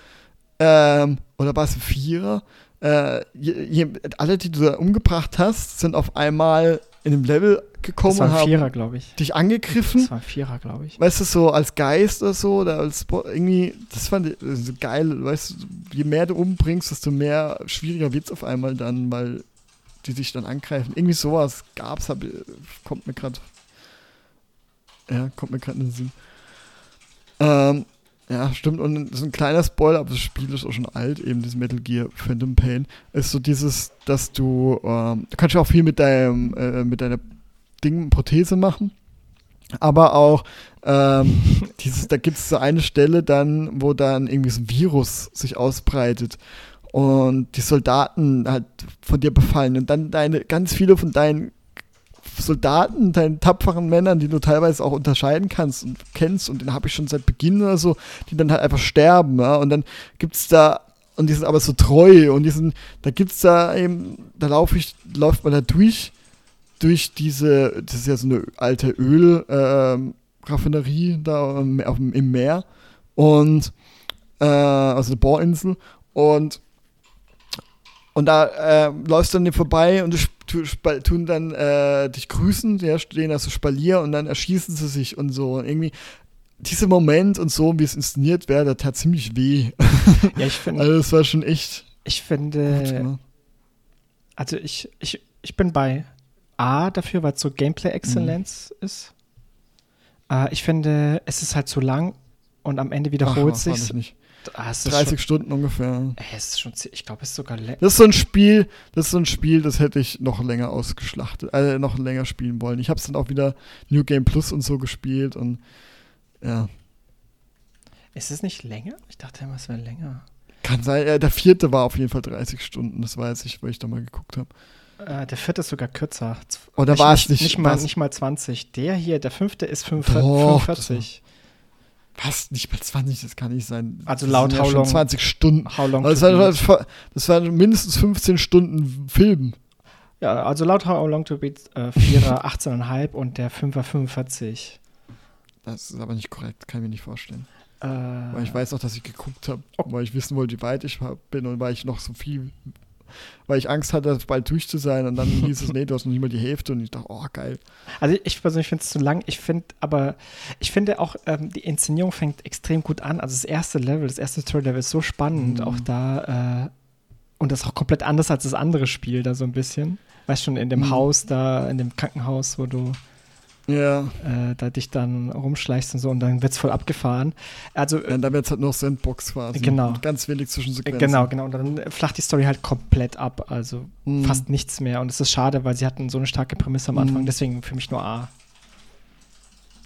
Ähm, oder war es ein Vierer? Äh, je, je, alle, die du da umgebracht hast, sind auf einmal in dem Level gekommen Das war und ein haben Vierer, glaube ich. dich angegriffen. Das war ein Vierer, glaube ich. weißt du, so als Geist oder so, oder als Bo- irgendwie, das fand ich so geil, weißt du, je mehr du umbringst, desto mehr schwieriger wird's auf einmal dann, weil die dich dann angreifen. Irgendwie sowas gab's, hab, kommt mir gerade, ja, kommt mir gerade in den Sinn. Ähm, ja, stimmt, und so ein kleiner Spoiler, aber das Spiel ist auch schon alt, eben dieses Metal Gear Phantom Pain, ist so dieses, dass du, ähm, du kannst ja auch viel mit deinem, äh, mit deiner Ding, Prothese machen. Aber auch, ähm, [laughs] dieses, da gibt es so eine Stelle dann, wo dann irgendwie so ein Virus sich ausbreitet und die Soldaten halt von dir befallen und dann deine, ganz viele von deinen Soldaten, deinen tapferen Männern, die du teilweise auch unterscheiden kannst und kennst, und den habe ich schon seit Beginn oder so, die dann halt einfach sterben, ja, und dann gibt es da, und die sind aber so treu, und die sind, da gibt es da eben, da laufe ich, läuft man da durch, durch diese, das ist ja so eine alte Ölraffinerie ähm, da im, auf, im Meer, und, äh, also eine Bohrinsel, und und da äh, läufst du dann vorbei und du tun dann äh, dich grüßen, ja, stehen da so Spalier und dann erschießen sie sich und so. Und irgendwie dieser Moment und so, wie es inszeniert wäre, das tat ziemlich weh. [laughs] Ja, ich finde. also, das war schon echt. Ich finde. Gut, also, ich, ich, ich bin bei A dafür, weil es so Gameplay-Exzellenz mhm. ist. Äh, ich finde, es ist halt zu lang und am Ende wiederholt sich. Ah, 30 schon, Stunden ungefähr. Ey, ist schon, ich glaube, es ist sogar länger. Das ist so ein Spiel, das ist so ein Spiel, das hätte ich noch länger ausgeschlachtet, äh, noch länger spielen wollen. Ich habe es dann auch wieder New Game Plus und so gespielt und ja. Ist es nicht länger? Ich dachte immer, es wäre länger. Kann sein, äh, der vierte war auf jeden Fall 30 Stunden, das weiß ich, weil ich da mal geguckt habe. Äh, der vierte ist sogar kürzer. Oder war es nicht? Nicht mal, nicht mal 20. Der hier, der fünfte ist 45. Was? Nicht bei 20, das kann nicht sein. Also laut How Long? 20 Stunden. How Long das, war, das waren mindestens 15 Stunden Film. Ja, also laut How Long to Beat äh, 4er 18,5 [laughs] und der 5er 45. Das ist aber nicht korrekt, kann ich mir nicht vorstellen. Äh, weil ich weiß auch, dass ich geguckt habe, okay. weil ich wissen wollte, wie weit ich bin und weil ich noch so viel weil ich Angst hatte, bald durch zu sein. Und dann [laughs] hieß es, nee, du hast noch nicht mal die Hälfte. Und ich dachte, oh, geil. Also ich persönlich finde es zu lang. Ich finde aber, ich finde auch, ähm, die Inszenierung fängt extrem gut an. Also das erste Level, das erste Story-Level ist so spannend. Mhm. Auch da, äh, und das ist auch komplett anders als das andere Spiel da so ein bisschen. Weißt schon, in dem mhm. Haus da, in dem Krankenhaus, wo du ja. Äh, da dich dann rumschleichst und so und dann wird es voll abgefahren. Also, ja, dann wird es halt nur Sandbox quasi. Genau. Und ganz wenig Zwischensequenzen. Genau, genau. Und dann flacht die Story halt komplett ab. Also hm. fast nichts mehr. Und es ist schade, weil sie hatten so eine starke Prämisse am Anfang. Hm. Deswegen für mich nur A.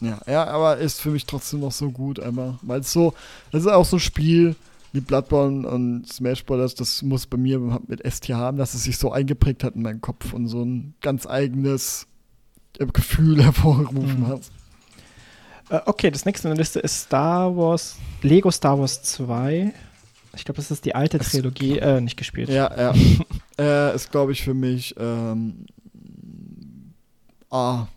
Ja, ja, aber ist für mich trotzdem noch so gut einmal. Weil es so, das ist auch so ein Spiel wie Bloodborne und Smash Bros. Das muss bei mir mit ST haben, dass es sich so eingeprägt hat in meinen Kopf und so ein ganz eigenes Gefühl [laughs] hervorgerufen mhm. hat. Äh, okay, das nächste in der Liste ist Star Wars, Lego Star Wars 2. Ich glaube, das ist die alte es Trilogie, äh, nicht gespielt. Ja, ja. [laughs] äh, ist, glaube ich, für mich ähm, A.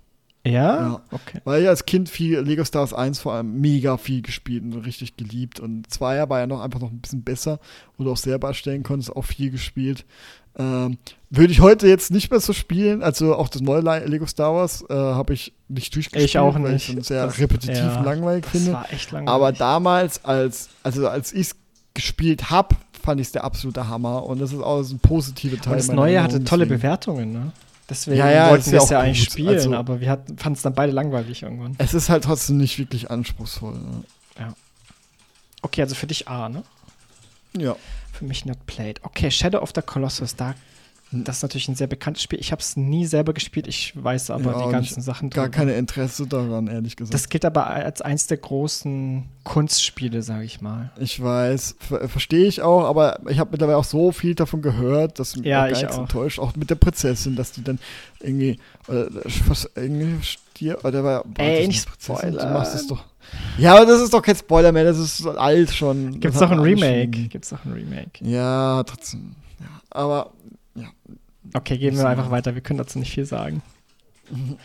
Ja? ja? Okay. Weil ich als Kind viel Lego Star Wars 1 vor allem mega viel gespielt und richtig geliebt. Und 2 war ja noch einfach noch ein bisschen besser, wo du auch selber erstellen konntest, auch viel gespielt. Ähm, würde ich heute jetzt nicht mehr so spielen. Also auch das neue Lego Star Wars äh, habe ich nicht durchgespielt, ich auch nicht. weil ich es sehr das, repetitiv ja, und langweilig das finde. War echt langweilig. Aber damals, als, also als ich es gespielt habe, fand ich es der absolute Hammer. Und das ist auch so ein positiver Teil. Und das Neue hatte tolle. Bewertungen, ne? Deswegen ja, ja, wollten wir es ja, eigentlich spielen, also, aber wir fanden es dann beide langweilig irgendwann. Es ist halt trotzdem nicht wirklich anspruchsvoll. Ne? Ja. Okay, also für dich A, ne? Ja. Für mich not played. Okay, Shadow of the Colossus, da das ist natürlich ein sehr bekanntes Spiel. Ich habe es nie selber gespielt, ich weiß aber ja, die ganzen Sachen. Gar drüber. keine Interesse daran, ehrlich gesagt. Das gilt aber als eins der großen Kunstspiele, sage ich mal. Ich weiß, ver verstehe ich auch, aber ich habe mittlerweile auch so viel davon gehört, dass mich ja, ich auch. enttäuscht, auch mit der Prinzessin, dass die dann irgendwie, oder, was, irgendwie stier, oder war, Ey, nicht Spoiler. Du machst es doch. Ja, aber das ist doch kein Spoiler mehr, das ist alt schon. Gibt's doch ein Remake? Gibt's doch ein Remake? Ja, trotzdem. Ja, aber ja. Okay, gehen wir einfach weiter. Wir können dazu nicht viel sagen. Mhm.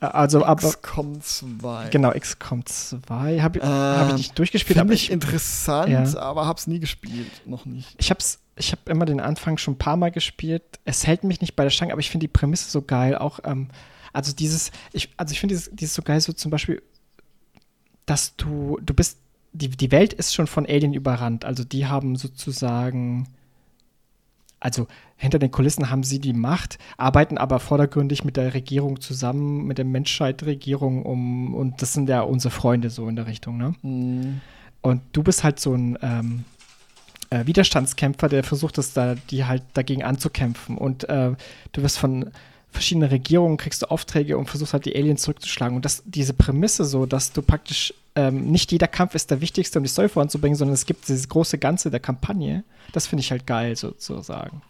Also, aber. XCOM 2. Genau, XCOM 2 habe ähm, hab ich nicht durchgespielt. Finde ich interessant, ja. aber habe es nie gespielt. Noch nicht. Ich habe ich hab immer den Anfang schon ein paar Mal gespielt. Es hält mich nicht bei der Stange, aber ich finde die Prämisse so geil. Auch, ähm, also dieses, ich, also ich finde dieses, dieses so geil, so zum Beispiel, dass du, du bist, die, die Welt ist schon von Alien überrannt. Also die haben sozusagen also hinter den Kulissen haben sie die Macht, arbeiten aber vordergründig mit der Regierung zusammen, mit der Menschheitregierung um, und das sind ja unsere Freunde so in der Richtung, ne? Mhm. Und du bist halt so ein ähm, äh, Widerstandskämpfer, der versucht, das da, die halt dagegen anzukämpfen. Und äh, du wirst von, verschiedene Regierungen kriegst du Aufträge und versuchst halt die Aliens zurückzuschlagen. Und das, diese Prämisse so, dass du praktisch ähm, nicht jeder Kampf ist der wichtigste, um die Story voranzubringen, sondern es gibt dieses große Ganze der Kampagne, das finde ich halt geil sozusagen.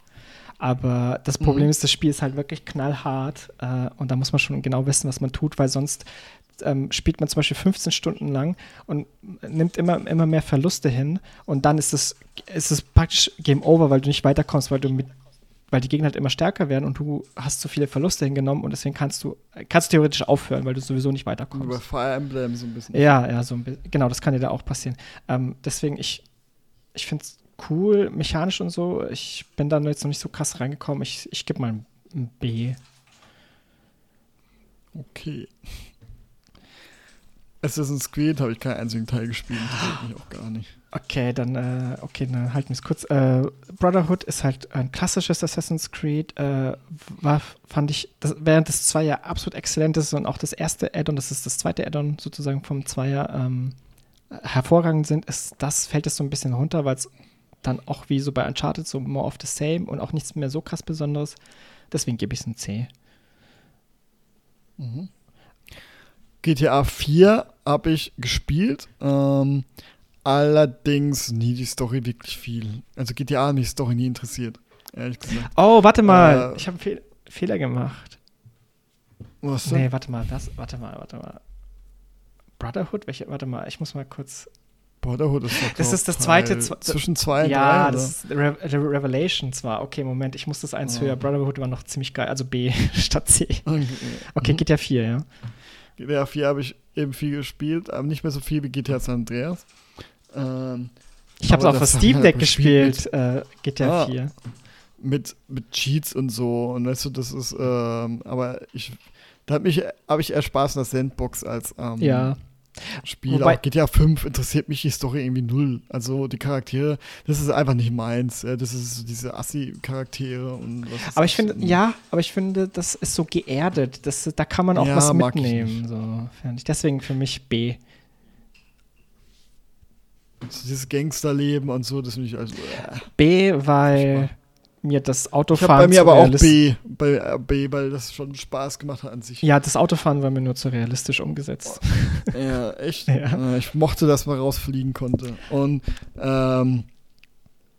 Aber das mhm. Problem mhm. ist, das Spiel ist halt wirklich knallhart äh, und da muss man schon genau wissen, was man tut, weil sonst ähm, spielt man zum Beispiel 15 Stunden lang und nimmt immer, immer mehr Verluste hin und dann ist es, ist es praktisch Game Over, weil du nicht weiterkommst, weil du mit weil die Gegner halt immer stärker werden und du hast zu viele Verluste hingenommen und deswegen kannst du kannst theoretisch aufhören, weil du sowieso nicht weiterkommst. Über Fire Emblem so ein bisschen. Ja, ja, so ein bisschen. Genau, das kann dir da auch passieren. Ähm, deswegen, ich, ich finde es cool, mechanisch und so. Ich bin da jetzt noch nicht so krass reingekommen. Ich, ich gebe mal ein, B. Okay. Assassin's Creed habe ich keinen einzigen Teil gespielt. Das mich auch gar nicht. Okay, dann, äh, okay, dann halten wir es kurz. Äh, Brotherhood ist halt ein klassisches Assassin's Creed. Äh, war, fand ich, das, während das Zweier absolut exzellent ist und auch das erste Add-on, das ist das zweite Add-on sozusagen vom Zweier, ähm, hervorragend sind, ist das, fällt es so ein bisschen runter, weil es dann auch wie so bei Uncharted so more of the same und auch nichts mehr so krass Besonderes. Deswegen gebe ich es ein C. Mhm. GTA 4 habe ich gespielt. Ähm, allerdings nie die Story wirklich viel. Also GTA hat mich die Story nie interessiert. Ehrlich gesagt. Oh, warte mal. Äh, ich habe einen Fehl Fehler gemacht. Was denn? Nee, warte mal. Das, warte mal, warte mal. Brotherhood? Welche? Warte mal, ich muss mal kurz. Brotherhood ist doch Das ist das zweite. zwischen zwei und ja, drei. Ja, das ist Re Revelation zwar. Okay, Moment, ich muss das eins oh. höher. Brotherhood war noch ziemlich geil. Also B [laughs] statt C. Okay, okay mhm. GTA 4, ja. GTA 4 habe ich eben viel gespielt, aber nicht mehr so viel wie GTA San Andreas. Ähm, ich habe es auf Steam halt Deck [laughs] gespielt, mit, äh, GTA ah, 4. Mit, mit Cheats und so. Und weißt du, das ist, ähm, aber ich, da habe ich eher Spaß in der Sandbox als ähm, ja. Spiel. Wobei, auch GTA 5 interessiert mich die Story irgendwie null. Also die Charaktere, das ist einfach nicht meins. Das ist so diese Assi-Charaktere und was Aber ich finde, ja, aber ich finde, das ist so geerdet. Das, da kann man auch ja, was mitnehmen. So, Deswegen für mich B. Dieses Gangsterleben und so, das finde ich also. Äh, B, weil mir das Autofahren. bei mir aber auch B, bei äh, B, weil das schon Spaß gemacht hat an sich. Ja, das Autofahren war mir nur zu realistisch umgesetzt. Ja, echt. [laughs] ja. Ich mochte, dass man rausfliegen konnte. Und, ähm,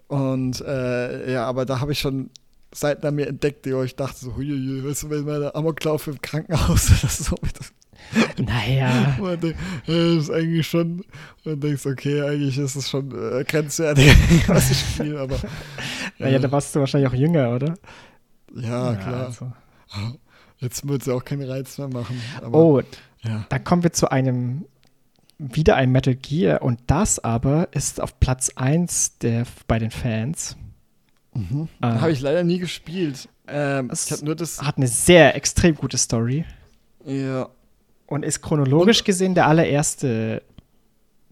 und äh, ja, aber da habe ich schon Seiten an mir entdeckt, die ich dachte so, huiuiui, weißt du, wenn man Amoklauf im Krankenhaus [laughs] oder so, das [laughs] naja. Man denkt, das ist eigentlich schon, man denkt, okay, eigentlich ist es schon äh, grenzwertig, [laughs] was ich spiele, aber. Naja, da warst du wahrscheinlich auch jünger, oder? Ja, ja klar. Also. [laughs] Jetzt wird es ja auch keinen Reiz mehr machen. Aber, oh, ja. da kommen wir zu einem, wieder ein Metal Gear und das aber ist auf Platz 1 der, bei den Fans. Mhm. Äh, Habe ich leider nie gespielt. Ähm, es hat eine sehr extrem gute Story. Ja. Und ist chronologisch gesehen der allererste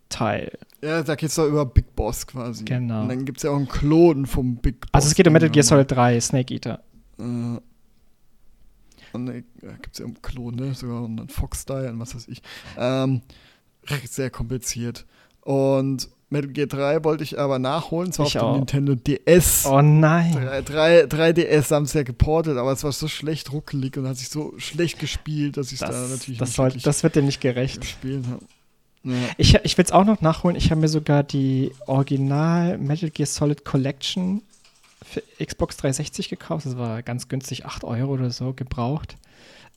Teil. Ja, da geht es doch über Big Boss quasi. Genau. Und dann gibt es ja auch einen Klon vom Big Boss. Also es geht um Metal Gear Solid 3, Snake Eater. Äh, und äh, gibt es ja einen Klon, ne? Sogar einen Fox-Style und was weiß ich. Ähm, sehr kompliziert. Und Metal Gear 3 wollte ich aber nachholen, zwar ich auf dem Nintendo DS. Oh nein. 3, 3, ds haben es ja geportet, aber es war so schlecht ruckelig und hat sich so schlecht gespielt, dass ich da natürlich das, soll, das wird dir nicht gerecht. gespielt habe. Ja. Ich, ich will es auch noch nachholen. Ich habe mir sogar die Original Metal Gear Solid Collection für Xbox 360 gekauft. Das war ganz günstig, 8 Euro oder so gebraucht.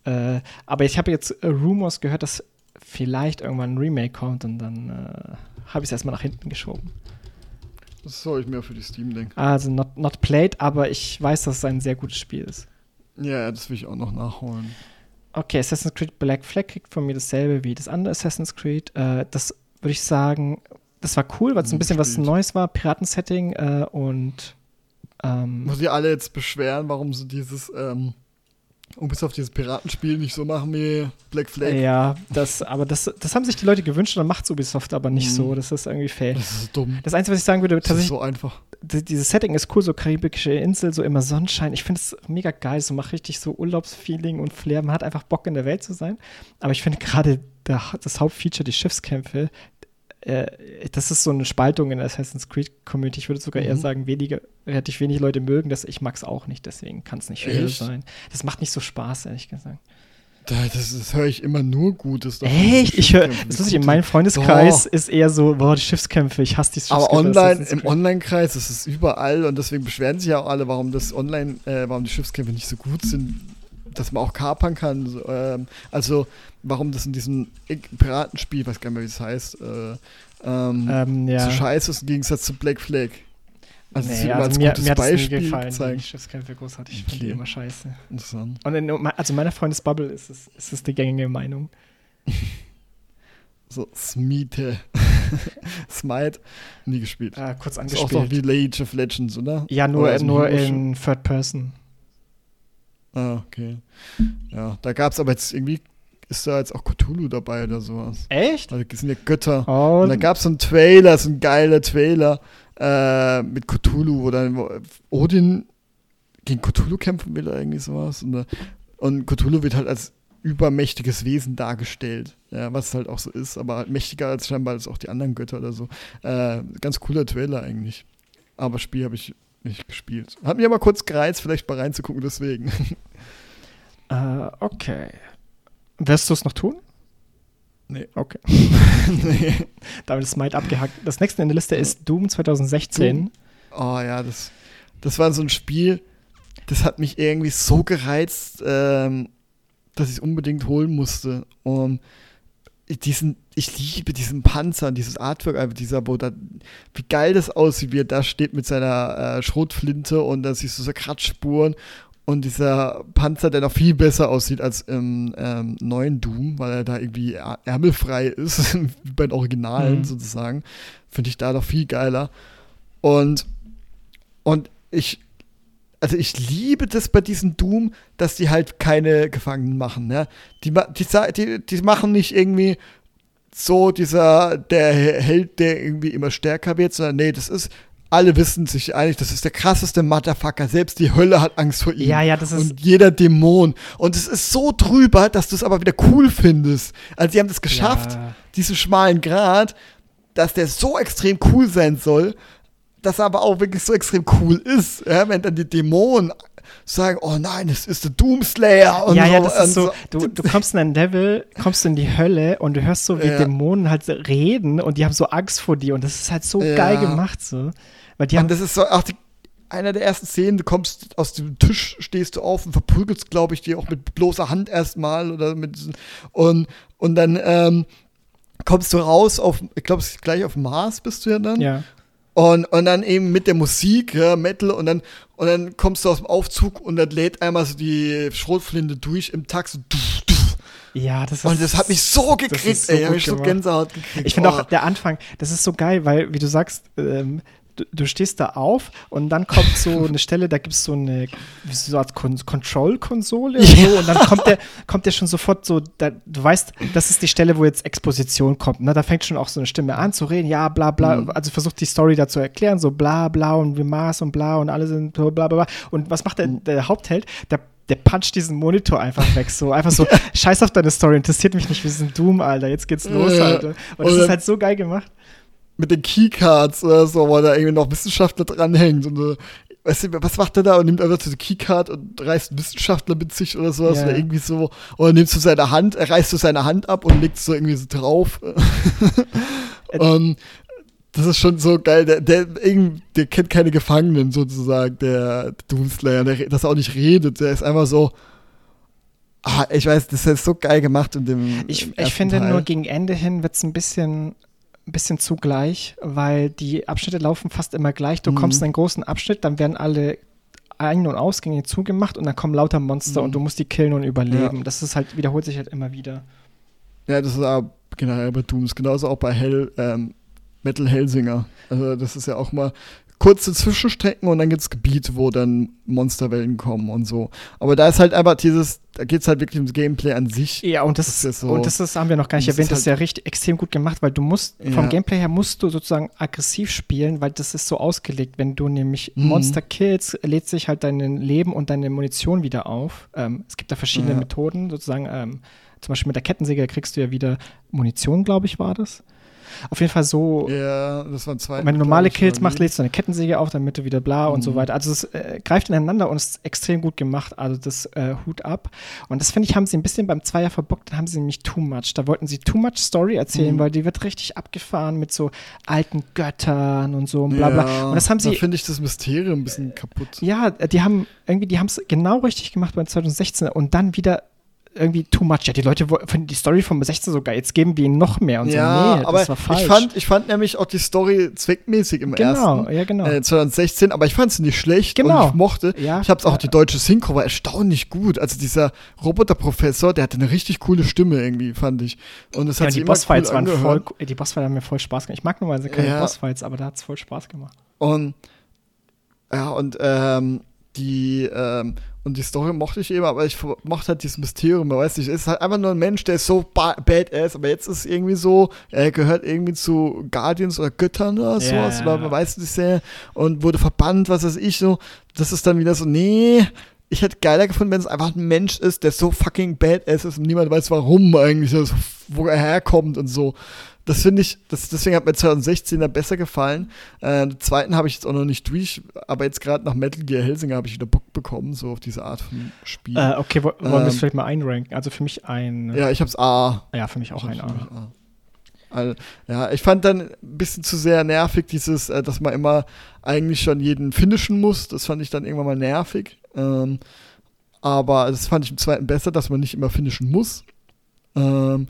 Äh, aber ich habe jetzt äh, Rumors gehört, dass vielleicht irgendwann ein Remake kommt und dann äh, habe ich es erstmal nach hinten geschoben. Das soll ich mir für die Steam denken. Also not, not played, aber ich weiß, dass es ein sehr gutes Spiel ist. Ja, das will ich auch noch nachholen. Okay, Assassin's Creed Black Flag kriegt von mir dasselbe wie das andere Assassin's Creed. Äh, das würde ich sagen, das war cool, weil es ein bisschen was Neues war, Piratensetting äh, und ähm, Muss ich alle jetzt beschweren, warum so dieses ähm, und bis auf dieses Piratenspiel nicht so machen wie Black Flag. Ja, das, aber das, das haben sich die Leute gewünscht und dann macht Ubisoft aber nicht mhm. so. Das ist irgendwie fail. Das ist dumm. Das Einzige, was ich sagen würde, das tatsächlich. Ist so einfach. Dieses Setting ist cool, so karibische Insel, so immer Sonnenschein. Ich finde es mega geil, so macht richtig so Urlaubsfeeling und Flair. Man hat einfach Bock in der Welt zu sein. Aber ich finde gerade das Hauptfeature, die Schiffskämpfe, äh, das ist so eine Spaltung in der Assassin's Creed Community. Ich würde sogar mhm. eher sagen, wenige, relativ wenig Leute mögen das. Ich mag es auch nicht, deswegen kann es nicht viel sein. Das macht nicht so Spaß, ehrlich gesagt. Das, das höre ich immer nur Gutes. Echt? Ich höre, das ist in meinem Freundeskreis oh. ist eher so, boah, die Schiffskämpfe, ich hasse die Schiffskämpfe. Aber online, im Online-Kreis ist es überall und deswegen beschweren sich ja auch alle, warum das online, äh, warum die Schiffskämpfe nicht so gut sind, dass man auch kapern kann. So, ähm, also, warum das in diesem Piratenspiel, weiß gar nicht mehr, wie es heißt, äh, ähm, ähm, ja. so scheiße ist im Gegensatz zu Black Flag. Also, nee, also als mir, mir hat Beispiel nie gefallen, gezeigt. die Schiffskämpfe großartig. Ich okay. finde die immer scheiße. Interessant. Und in, also in meiner Freundesbubble ist es, ist es die gängige Meinung. [laughs] so, Smite. [laughs] Smite, nie gespielt. Ah, kurz angespielt. Ist auch doch wie Age of Legends, oder? Ja, nur, oder nur in Third Person. Ah, okay. Ja, da gab es aber jetzt irgendwie ist da jetzt auch Cthulhu dabei oder sowas. Echt? Also, das sind ja Götter. Oh. Und da gab es so einen Trailer, so ein geiler Trailer äh, mit Cthulhu, wo dann Odin gegen Cthulhu kämpfen will oder irgendwie sowas. Und, und Cthulhu wird halt als übermächtiges Wesen dargestellt, ja, was halt auch so ist, aber halt mächtiger als scheinbar als auch die anderen Götter oder so. Äh, ganz cooler Trailer eigentlich. Aber Spiel habe ich nicht gespielt. Hat mich aber kurz gereizt, vielleicht mal reinzugucken, deswegen. Uh, okay. Wirst du es noch tun? Nee. Okay. [laughs] nee. Damit ist Smite abgehackt. Das nächste in der Liste ist Doom 2016. Doom? Oh ja, das, das war so ein Spiel, das hat mich irgendwie so gereizt, ähm, dass ich es unbedingt holen musste. Um, diesen, ich liebe diesen Panzer, dieses Artwork, einfach dieser, da, wie geil das aussieht, wie er da steht mit seiner äh, Schrotflinte und da siehst du so Kratzspuren und dieser Panzer, der noch viel besser aussieht als im ähm, neuen Doom, weil er da irgendwie ärmelfrei ist, [laughs] wie bei den Originalen mhm. sozusagen, finde ich da noch viel geiler. Und, und ich, also ich liebe das bei diesem Doom, dass die halt keine Gefangenen machen. Ne? Die, die, die, die machen nicht irgendwie so dieser, der Held, der irgendwie immer stärker wird, sondern nee, das ist alle wissen sich eigentlich, das ist der krasseste Motherfucker. Selbst die Hölle hat Angst vor ihm. Ja, ja, das ist. Und jeder Dämon. Und es ist so drüber, dass du es aber wieder cool findest. Also, sie haben das geschafft, ja. diesen schmalen Grad, dass der so extrem cool sein soll, dass er aber auch wirklich so extrem cool ist. Ja, wenn dann die Dämonen sagen, oh nein, es ist der Doomslayer und ja, so. Ja, das ist so, du, du kommst in ein Level, kommst in die Hölle und du hörst so, wie ja. Dämonen halt reden und die haben so Angst vor dir und das ist halt so ja. geil gemacht so. Weil die haben und das ist so, ach, die, einer der ersten Szenen, du kommst aus dem Tisch, stehst du auf und verprügelst, glaube ich, dir auch mit bloßer Hand erstmal oder mit und, und dann ähm, kommst du raus auf, ich glaube, gleich auf Mars bist du ja dann. Ja. Und, und dann eben mit der Musik, ja, Metal, und dann, und dann kommst du aus dem Aufzug und dann lädt einmal so die Schrotflinte durch im Takt, so duff. Ja, das ist. Und das hat mich so gekriegt, so ey. Hab ich so Gänsehaut gekriegt. Ich finde oh. auch der Anfang, das ist so geil, weil, wie du sagst, ähm, du, du, stehst da auf und dann kommt so eine [laughs] Stelle, da gibt es so eine so eine Control-Konsole ja. so, und dann kommt der, kommt der schon sofort so, da, du weißt, das ist die Stelle, wo jetzt Exposition kommt. Ne? Da fängt schon auch so eine Stimme an zu reden, ja, bla bla, mhm. also versucht die Story da zu erklären, so bla bla und wie Mars und bla und alle sind bla bla bla. Und was macht der, mhm. der Hauptheld? Der der puncht diesen Monitor einfach weg. So einfach so, [laughs] scheiß auf deine Story, interessiert mich nicht, wir sind Doom, Alter, jetzt geht's los, Alter. Und das ist halt so geil gemacht mit den Keycards oder so, wo da irgendwie noch Wissenschaftler dranhängt und so. Weißt du, was macht er da und nimmt einfach so eine Keycard und reißt einen Wissenschaftler mit sich oder sowas ja. oder irgendwie so oder nimmst du seine Hand, er reißt du seine Hand ab und legst so irgendwie so drauf. [laughs] [laughs] und das ist schon so geil. Der, der, der kennt keine Gefangenen sozusagen, der Doomslayer, der, dass er auch nicht redet. Der ist einfach so. Ah, ich weiß, das ist so geil gemacht in dem. Ich, ich finde Teil. nur gegen Ende hin wird es ein bisschen ein bisschen zugleich, weil die Abschnitte laufen fast immer gleich. Du mhm. kommst in einen großen Abschnitt, dann werden alle Ein- und Ausgänge zugemacht und dann kommen lauter Monster mhm. und du musst die killen und überleben. Ja. Das ist halt, wiederholt sich halt immer wieder. Ja, das ist auch generell bei Dooms, genauso auch bei Hell, ähm, Metal Hellsinger. Also das ist ja auch mal, kurze Zwischenstrecken und dann gibt es Gebiete, wo dann Monsterwellen kommen und so. Aber da ist halt einfach dieses, da geht es halt wirklich ums Gameplay an sich. Ja, und das, das so, und das ist, haben wir noch gar nicht erwähnt, das ist, halt, ja richtig extrem gut gemacht, weil du musst, ja. vom Gameplay her musst du sozusagen aggressiv spielen, weil das ist so ausgelegt. Wenn du nämlich mhm. Monster killst, lädt sich halt dein Leben und deine Munition wieder auf. Ähm, es gibt da verschiedene ja. Methoden, sozusagen, ähm, zum Beispiel mit der Kettensäge kriegst du ja wieder Munition, glaube ich, war das. Auf jeden Fall so. Ja, das waren zwei. Wenn du normale Kills machst, lädst du eine Kettensäge auf, damit du wieder bla mhm. und so mhm. weiter. Also es äh, greift ineinander und ist extrem gut gemacht. Also das äh, Hut ab. Und das finde ich, haben sie ein bisschen beim Zweier verbockt, dann haben sie nämlich too much. Da wollten sie too much Story erzählen, mhm. weil die wird richtig abgefahren mit so alten Göttern und so und bla bla. Ja, und das haben sie. Da finde ich das Mysterium ein bisschen kaputt. Ja, die haben irgendwie, die haben es genau richtig gemacht beim 2016 und dann wieder irgendwie too much. Ja, die Leute finden die Story vom 16 so geil, jetzt geben wir ihnen noch mehr und ja, so. Nee, aber das war falsch. Ich fand, ich fand nämlich auch die Story zweckmäßig im genau, ersten ja, genau. Äh, 2016, aber ich fand sie nicht schlecht genau. und ich mochte. Ja, ich hab's auch, die deutsche Synchro war erstaunlich gut. Also dieser Roboterprofessor, der hatte eine richtig coole Stimme irgendwie, fand ich. Und es hat ja, die Bossfights cool waren voll, die Bossfights haben mir voll Spaß gemacht. Ich mag normalerweise keine ja. Bossfights, aber da hat's voll Spaß gemacht. Und ja, und ähm, die, ähm, und die Story mochte ich eben, aber ich mochte halt dieses Mysterium, man weiß nicht, es ist halt einfach nur ein Mensch, der ist so badass, aber jetzt ist irgendwie so, er gehört irgendwie zu Guardians oder Göttern oder sowas, yeah. oder man weiß nicht sehr, und wurde verbannt, was weiß ich, so, das ist dann wieder so, nee, ich hätte geiler gefunden, wenn es einfach ein Mensch ist, der so fucking badass ist und niemand weiß warum eigentlich, also wo er herkommt und so. Das finde ich, das, deswegen hat mir 2016er besser gefallen. Äh, den zweiten habe ich jetzt auch noch nicht durch, aber jetzt gerade nach Metal Gear Helsinger habe ich wieder Bock bekommen, so auf diese Art von Spiel. Äh, okay, wollen wir es ähm, vielleicht mal einranken? Also für mich ein. Ja, ich habe es A. Ja, für mich auch ein A. A. Also, ja, ich fand dann ein bisschen zu sehr nervig, dieses, äh, dass man immer eigentlich schon jeden finishen muss. Das fand ich dann irgendwann mal nervig. Ähm, aber das fand ich im zweiten besser, dass man nicht immer finishen muss. Ähm,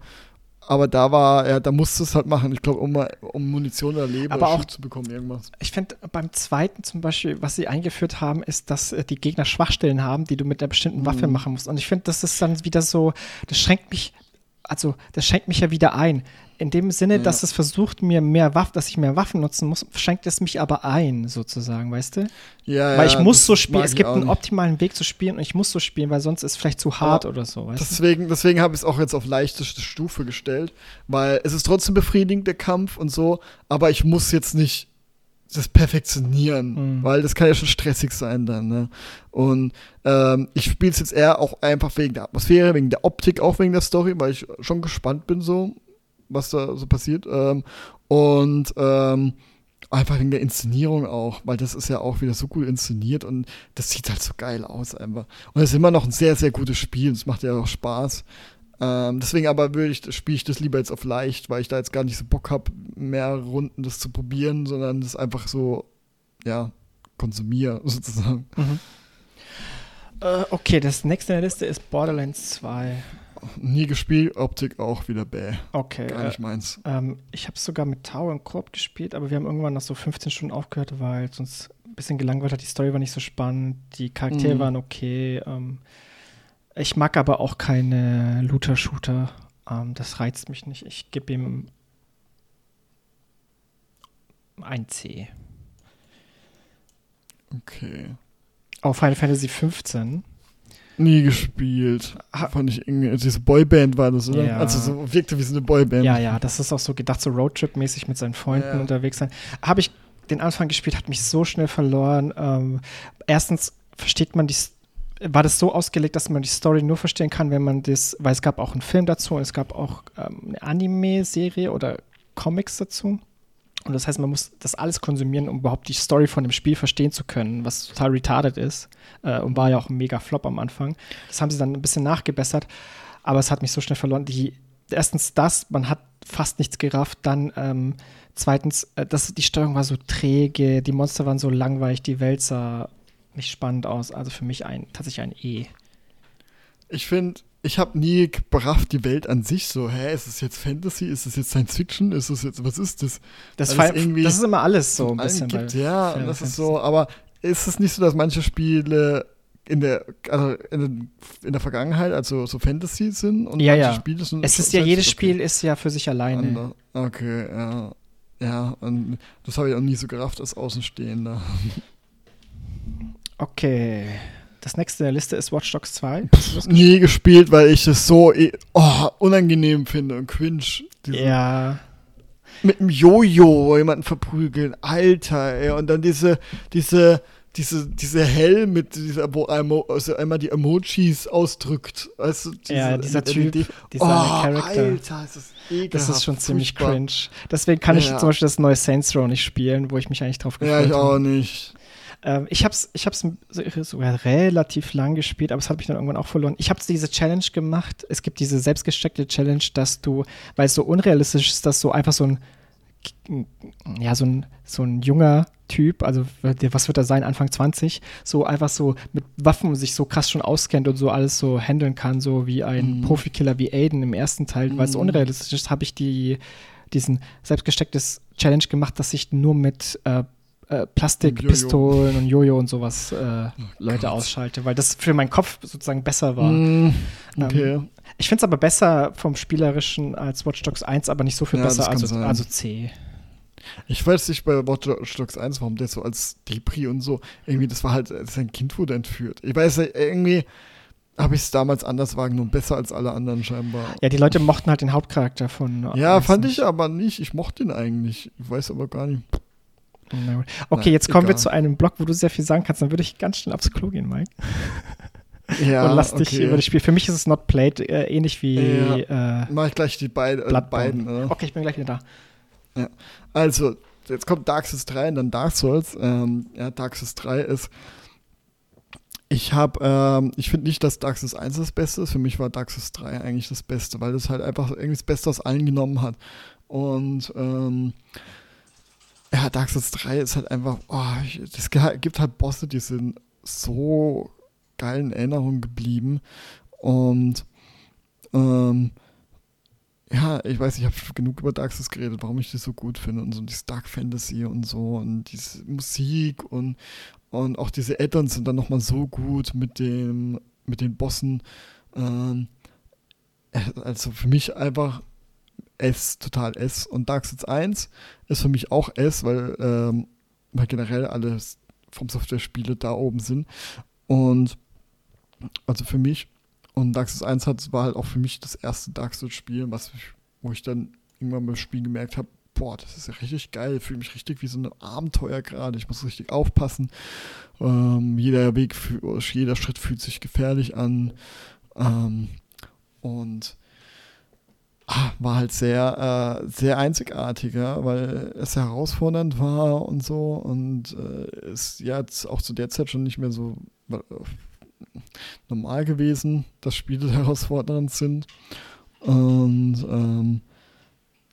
aber da war, ja, da musste es halt machen. Ich glaube, um, um Munition oder Leben aber auch, zu bekommen, irgendwas. Ich finde, beim zweiten zum Beispiel, was sie eingeführt haben, ist, dass äh, die Gegner Schwachstellen haben, die du mit einer bestimmten mhm. Waffe machen musst. Und ich finde, das ist dann wieder so, das schränkt mich, also das schränkt mich ja wieder ein. In dem Sinne, ja. dass es versucht, mir mehr Waffen, dass ich mehr Waffen nutzen muss, schränkt es mich aber ein, sozusagen, weißt du? Ja, weil ich ja, muss so spielen, es gibt einen optimalen Weg zu spielen und ich muss so spielen, weil sonst ist es vielleicht zu hart aber oder so, weißt deswegen, du? Deswegen habe ich es auch jetzt auf leichteste Stufe gestellt, weil es ist trotzdem befriedigend, der Kampf und so, aber ich muss jetzt nicht das perfektionieren, mhm. weil das kann ja schon stressig sein dann. Ne? Und ähm, ich spiele es jetzt eher auch einfach wegen der Atmosphäre, wegen der Optik, auch wegen der Story, weil ich schon gespannt bin so was da so passiert. Ähm, und ähm, einfach wegen der Inszenierung auch, weil das ist ja auch wieder so gut inszeniert und das sieht halt so geil aus einfach. Und es ist immer noch ein sehr, sehr gutes Spiel. Es macht ja auch Spaß. Ähm, deswegen aber würde ich, spiele ich das lieber jetzt auf leicht, weil ich da jetzt gar nicht so Bock habe, mehr Runden das zu probieren, sondern das einfach so, ja, konsumiere [laughs] sozusagen. Mhm. Äh, okay, das nächste in der Liste ist Borderlands 2 nie gespielt, Optik auch wieder bäh. Okay. Gar nicht meins. Äh, ähm, ich habe sogar mit Tower und Koop gespielt, aber wir haben irgendwann nach so 15 Stunden aufgehört, weil es uns ein bisschen gelangweilt hat. Die Story war nicht so spannend, die Charaktere mhm. waren okay. Ähm, ich mag aber auch keine Looter-Shooter. Ähm, das reizt mich nicht. Ich gebe ihm ein C. Okay. Auf Final Fantasy 15 Nie gespielt. Fand ich irgendwie, also diese Boyband war das, oder? Ja. Also so wirkte wie so eine Boyband. Ja, ja, das ist auch so gedacht, so Roadtrip-mäßig mit seinen Freunden ja. unterwegs sein. Habe ich den Anfang gespielt, hat mich so schnell verloren. Ähm, erstens versteht man die war das so ausgelegt, dass man die Story nur verstehen kann, wenn man das, weil es gab auch einen Film dazu und es gab auch ähm, eine Anime-Serie oder Comics dazu. Und das heißt, man muss das alles konsumieren, um überhaupt die Story von dem Spiel verstehen zu können, was total retarded ist. Äh, und war ja auch ein mega Flop am Anfang. Das haben sie dann ein bisschen nachgebessert, aber es hat mich so schnell verloren. Die, erstens das, man hat fast nichts gerafft. Dann ähm, zweitens, äh, das, die Steuerung war so träge, die Monster waren so langweilig, die Welt sah nicht spannend aus. Also für mich ein, tatsächlich ein E. Ich finde, ich habe nie gebracht die Welt an sich so, hä, ist es jetzt Fantasy, ist es jetzt Science Fiction, ist es jetzt, was ist das? Das, das, das ist immer alles so ein bisschen. Gibt, ja, und das ist so, aber ist es nicht so, dass manche Spiele in der, also in, in der Vergangenheit, also so Fantasy sind und ja, ja. Spiele sind. Es ist ja, jedes okay. Spiel ist ja für sich alleine. Ander. Okay, ja. Ja, und das habe ich auch nie so gerafft als Außenstehender. Okay. Das nächste in der Liste ist Watch Dogs 2. Nie gespielt, weil ich es so oh, unangenehm finde und cringe. Ja. Mit dem Jojo jemanden verprügeln. Alter, ey. Und dann diese, diese diese, diese Hell mit dieser, wo einmal, also einmal die Emojis ausdrückt. Du, diese, ja, dieser Typ, die, dieser oh, Charakter. Alter, ist das, das ist schon ziemlich furchtbar. cringe. Deswegen kann ich Ja. zum Beispiel das neue Saints Row nicht spielen, wo ich mich eigentlich drauf gefreut Ja, ich habe. auch nicht. Ähm, ich habe es ich hab's sogar relativ lang gespielt, aber es hat mich dann irgendwann auch verloren. Ich habe diese Challenge gemacht. Es gibt diese selbstgesteckte Challenge, dass du, weil es so unrealistisch ist, dass so einfach so ein, ja, so ein, so ein junger Typ, also was wird er sein, Anfang 20, so einfach so mit Waffen sich so krass schon auskennt und so alles so handeln kann, so wie ein Mhm. Profikiller wie Aiden im ersten Teil, weil es so Mhm. unrealistisch ist, habe ich die, diesen selbstgestecktes Challenge gemacht, dass ich nur mit äh, äh, Plastikpistolen und Jojo und sowas äh, Leute Gott. ausschalte, weil das für meinen Kopf sozusagen besser war. Mm, okay. Ich finde es aber besser vom Spielerischen als Watch Dogs 1, aber nicht so viel Ja, besser, also, also C. Ich weiß nicht bei Watch Dogs 1, warum der so als Depri und so, irgendwie, das war halt, sein Kind wurde entführt. Ich weiß irgendwie habe ich es damals anders wahrgenommen, besser als alle anderen scheinbar. Ja, die Leute mochten halt den Hauptcharakter von. Ja, fand nicht. ich aber nicht. Ich mochte ihn eigentlich. Ich weiß aber gar nicht. Okay, Na, jetzt kommen wir egal. zu einem Block, wo du sehr viel sagen kannst. Dann würde ich ganz schnell aufs Klo gehen, Mike. [laughs] Ja, und lass dich okay. über das Spiel. Für mich ist es not played, äh, ähnlich wie. Äh, Mach ich gleich die beid, äh, Bloodborne. beiden. Oder? okay, ich bin gleich wieder da. Also, jetzt kommt Dark Souls 3 und dann Dark Souls. Ähm, ja, Dark Souls 3 ist. Ich habe, ähm, ich finde nicht, dass Dark Souls 1 das Beste ist. Für mich war Dark Souls 3 eigentlich das Beste, weil es halt einfach irgendwie das Beste aus allen genommen hat. Und ähm, ja, Dark Souls 3 ist halt einfach, oh, es gibt halt Bosse, die sind so geil in Erinnerung geblieben. Und ähm, ja, ich weiß, ich habe genug über Dark Souls geredet, warum ich das so gut finde und so dieses Dark Fantasy und so und diese Musik und, und auch diese Add-ons sind dann nochmal so gut mit dem, mit den Bossen. Ähm, äh, also für mich einfach S, total S. Und Dark Souls 1 ist für mich auch S, weil, ähm, weil generell alles vom Software-Spiele da oben sind. Und also für mich und Dark Souls 1 hat, war halt auch für mich das erste Dark Souls-Spiel, wo ich dann irgendwann beim Spiel gemerkt habe, boah, das ist ja richtig geil, fühle mich richtig wie so ein Abenteuer gerade, ich muss richtig aufpassen. Ähm, jeder Weg, jeder Schritt fühlt sich gefährlich an. Ähm, und war halt sehr, äh, sehr einzigartiger, weil es herausfordernd war und so und äh, ist jetzt auch zu der Zeit schon nicht mehr so äh, normal gewesen, dass Spiele [laughs] herausfordernd sind. Und ähm,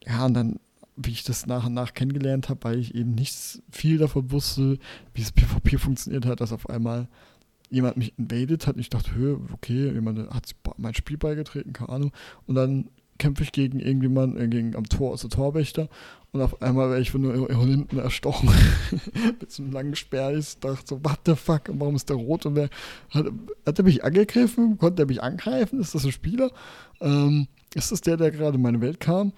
ja, und dann, wie ich das nach und nach kennengelernt habe, weil ich eben nicht viel davon wusste, wie das PvP funktioniert hat, dass auf einmal jemand mich invaded hat. Und ich dachte, okay, jemand hat mein Spiel beigetreten, keine Ahnung. Und dann kämpfe ich gegen irgendjemanden, äh, gegen am Tor, also Torwächter. Und auf einmal werde ich von, hinten erstochen. [laughs] Mit so einem langen Speer. Ich dachte so, what the fuck, warum ist der rot? Und wer hat, hat er mich angegriffen? Konnte er mich angreifen? Ist das ein Spieler? Ähm, ist das der, der gerade in meine Welt kam?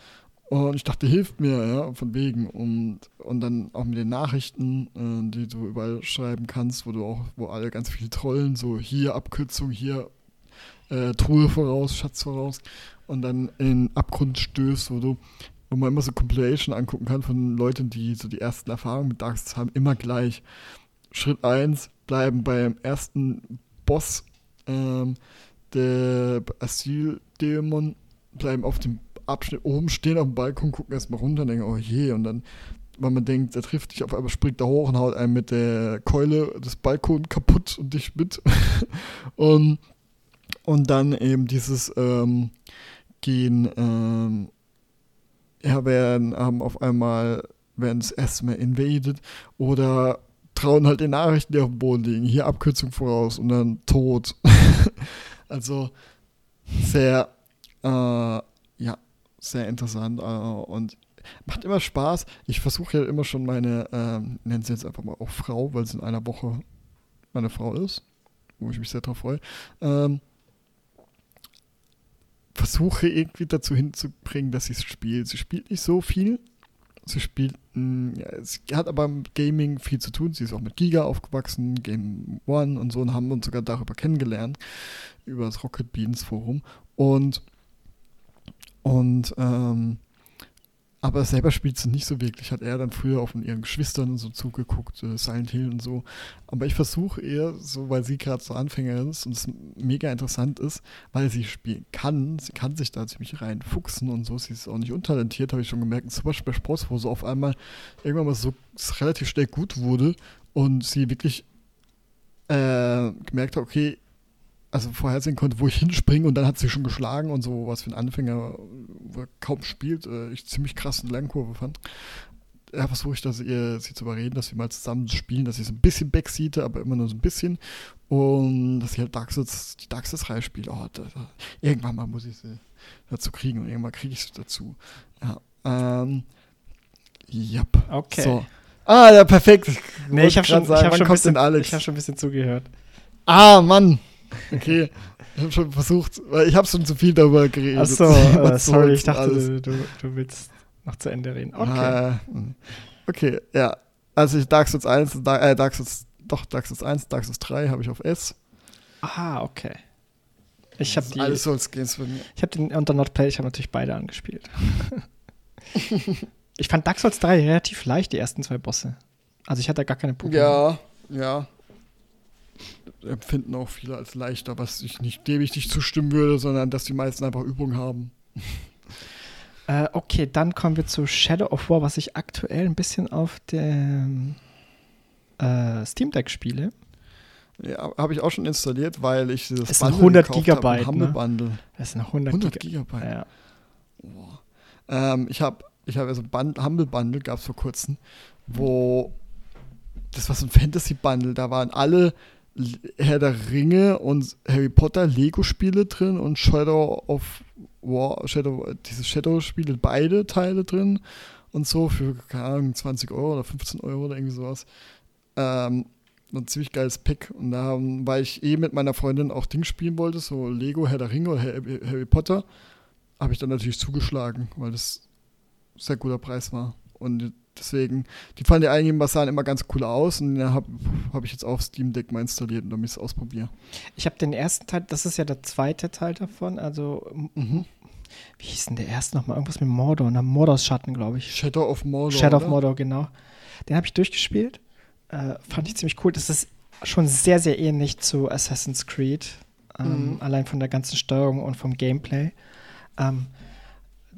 Und ich dachte, hilft mir, ja, von wegen. Und, und dann auch mit den Nachrichten, äh, die du überall schreiben kannst, wo du auch, wo alle ganz viel trollen, so hier Abkürzung, hier äh, Truhe voraus, Schatz voraus. Und dann in Abgrund stößt, wo du, wo man immer so Compilation angucken kann von Leuten, die so die ersten Erfahrungen mit Dark Souls haben, immer gleich. Schritt 1, bleiben beim ersten Boss, ähm, der Asyldämon, bleiben auf dem Abschnitt oben stehen auf dem Balkon, gucken erstmal runter und denken, oh je, und dann, weil man denkt, der trifft dich auf einmal, springt da hoch und haut einen mit der Keule des Balkons kaputt und dich mit. [laughs] und, und dann eben dieses ähm, Gehen, ähm, ja, werden, haben auf einmal, werden das erste Mal invaded oder trauen halt den Nachrichten, die auf dem Boden liegen. Hier Abkürzung voraus und dann tot. [laughs] also sehr, äh, ja, sehr interessant äh, und macht immer Spaß. Ich versuche ja immer schon meine, ähm, nennen sie jetzt einfach mal auch Frau, weil sie in einer Woche meine Frau ist, wo ich mich sehr drauf freue. Ähm, versuche irgendwie dazu hinzubringen, dass sie es spielt. Sie spielt nicht so viel. Sie spielt, mh, ja, sie hat aber mit Gaming viel zu tun. Sie ist auch mit Giga aufgewachsen, Game One und so und haben uns sogar darüber kennengelernt, über das Rocket Beans Forum. Und, und ähm, aber selber spielt sie nicht so wirklich. Hat er dann früher auf ihren Geschwistern und so zugeguckt, äh, Silent Hill und so. Aber ich versuche eher, so weil sie gerade so Anfängerin ist und es mega interessant ist, weil sie spielen kann. Sie kann sich da ziemlich reinfuchsen und so. Sie ist auch nicht untalentiert, habe ich schon gemerkt. Zum Beispiel bei Sports, wo so auf einmal irgendwann mal so relativ schnell gut wurde und sie wirklich äh, gemerkt hat, okay, also vorhersehen konnte, wo ich hinspringe und dann hat sie schon geschlagen und so, was für ein Anfänger, er kaum spielt, äh, ich ziemlich krass eine Lernkurve fand. Ja, versuche ich, dass ihr, sie zu überreden, dass wir mal zusammen spielen, dass ich so ein bisschen backseate, aber immer nur so ein bisschen. Und dass sie halt Dark Souls, die Dark Souls-Reihe spielt. Oh, da, da, irgendwann mal muss ich sie dazu kriegen und irgendwann kriege ich sie dazu. Ja, ähm, yep. Okay. So. Ah, ja, perfekt. nee, ich habe schon, hab schon, bisschen, Alex? hab schon ein bisschen zugehört. Ah, Mann. Okay. Ich habe schon versucht, weil ich habe schon zu viel darüber geredet. Achso, uh, [laughs] sorry, ich dachte, du, du, willst noch zu Ende reden. Okay. Ah, okay, ja. Also ich Dark Souls 1, äh, Dark Souls, doch, Dark Souls 1, Dark Souls 3 habe ich auf S. Ah, okay. Ich habe die. Alles Souls Games von mir. Ich habe den unter Not Play, ich habe natürlich beide angespielt. [laughs] ich fand Dark Souls 3 relativ leicht, die ersten zwei Bosse. Also ich hatte gar keine Probleme. Ja, ja empfinden auch viele als leichter, was ich nicht, dem ich nicht zustimmen würde, sondern dass die meisten einfach Übung haben. Äh, okay, dann kommen wir zu Shadow of War, was ich aktuell ein bisschen auf dem äh, Steam Deck spiele. Ja, habe ich auch schon installiert, weil ich das ist Bundle 100 Gigabyte, Humble ne? Bundle. Das sind 100, 100 Gigabyte. Ja. Oh. Ähm, ich habe ich habe also Bund Humble Bundle gab es vor kurzem, wo das war so ein Fantasy Bundle, da waren alle Herr der Ringe und Harry Potter Lego-Spiele drin und Shadow of War, Shadow, diese Shadow-Spiele, beide Teile drin und so für, keine Ahnung, 20 Euro oder 15 Euro oder irgendwie sowas. Ähm, ein ziemlich geiles Pack. Und da, weil ich eh mit meiner Freundin auch Ding spielen wollte, so Lego, Herr der Ringe oder Harry Potter, habe ich dann natürlich zugeschlagen, weil das ein sehr guter Preis war. Und Deswegen, die fanden ja eigentlich sahen immer ganz cool aus und da habe hab ich jetzt auf Steam Deck mal installiert, damit ich es ausprobiere. Ich habe den ersten Teil, das ist ja der zweite Teil davon, also mhm. wie hieß denn der erste nochmal? Irgendwas mit Mordor, na Mordors Schatten, glaube ich. Shadow of Mordor. Shadow of Mordor, genau. Den habe ich durchgespielt. Äh, fand ich ziemlich cool. Das ist schon sehr, sehr ähnlich zu Assassin's Creed. Ähm, mhm. Allein von der ganzen Steuerung und vom Gameplay. Ähm,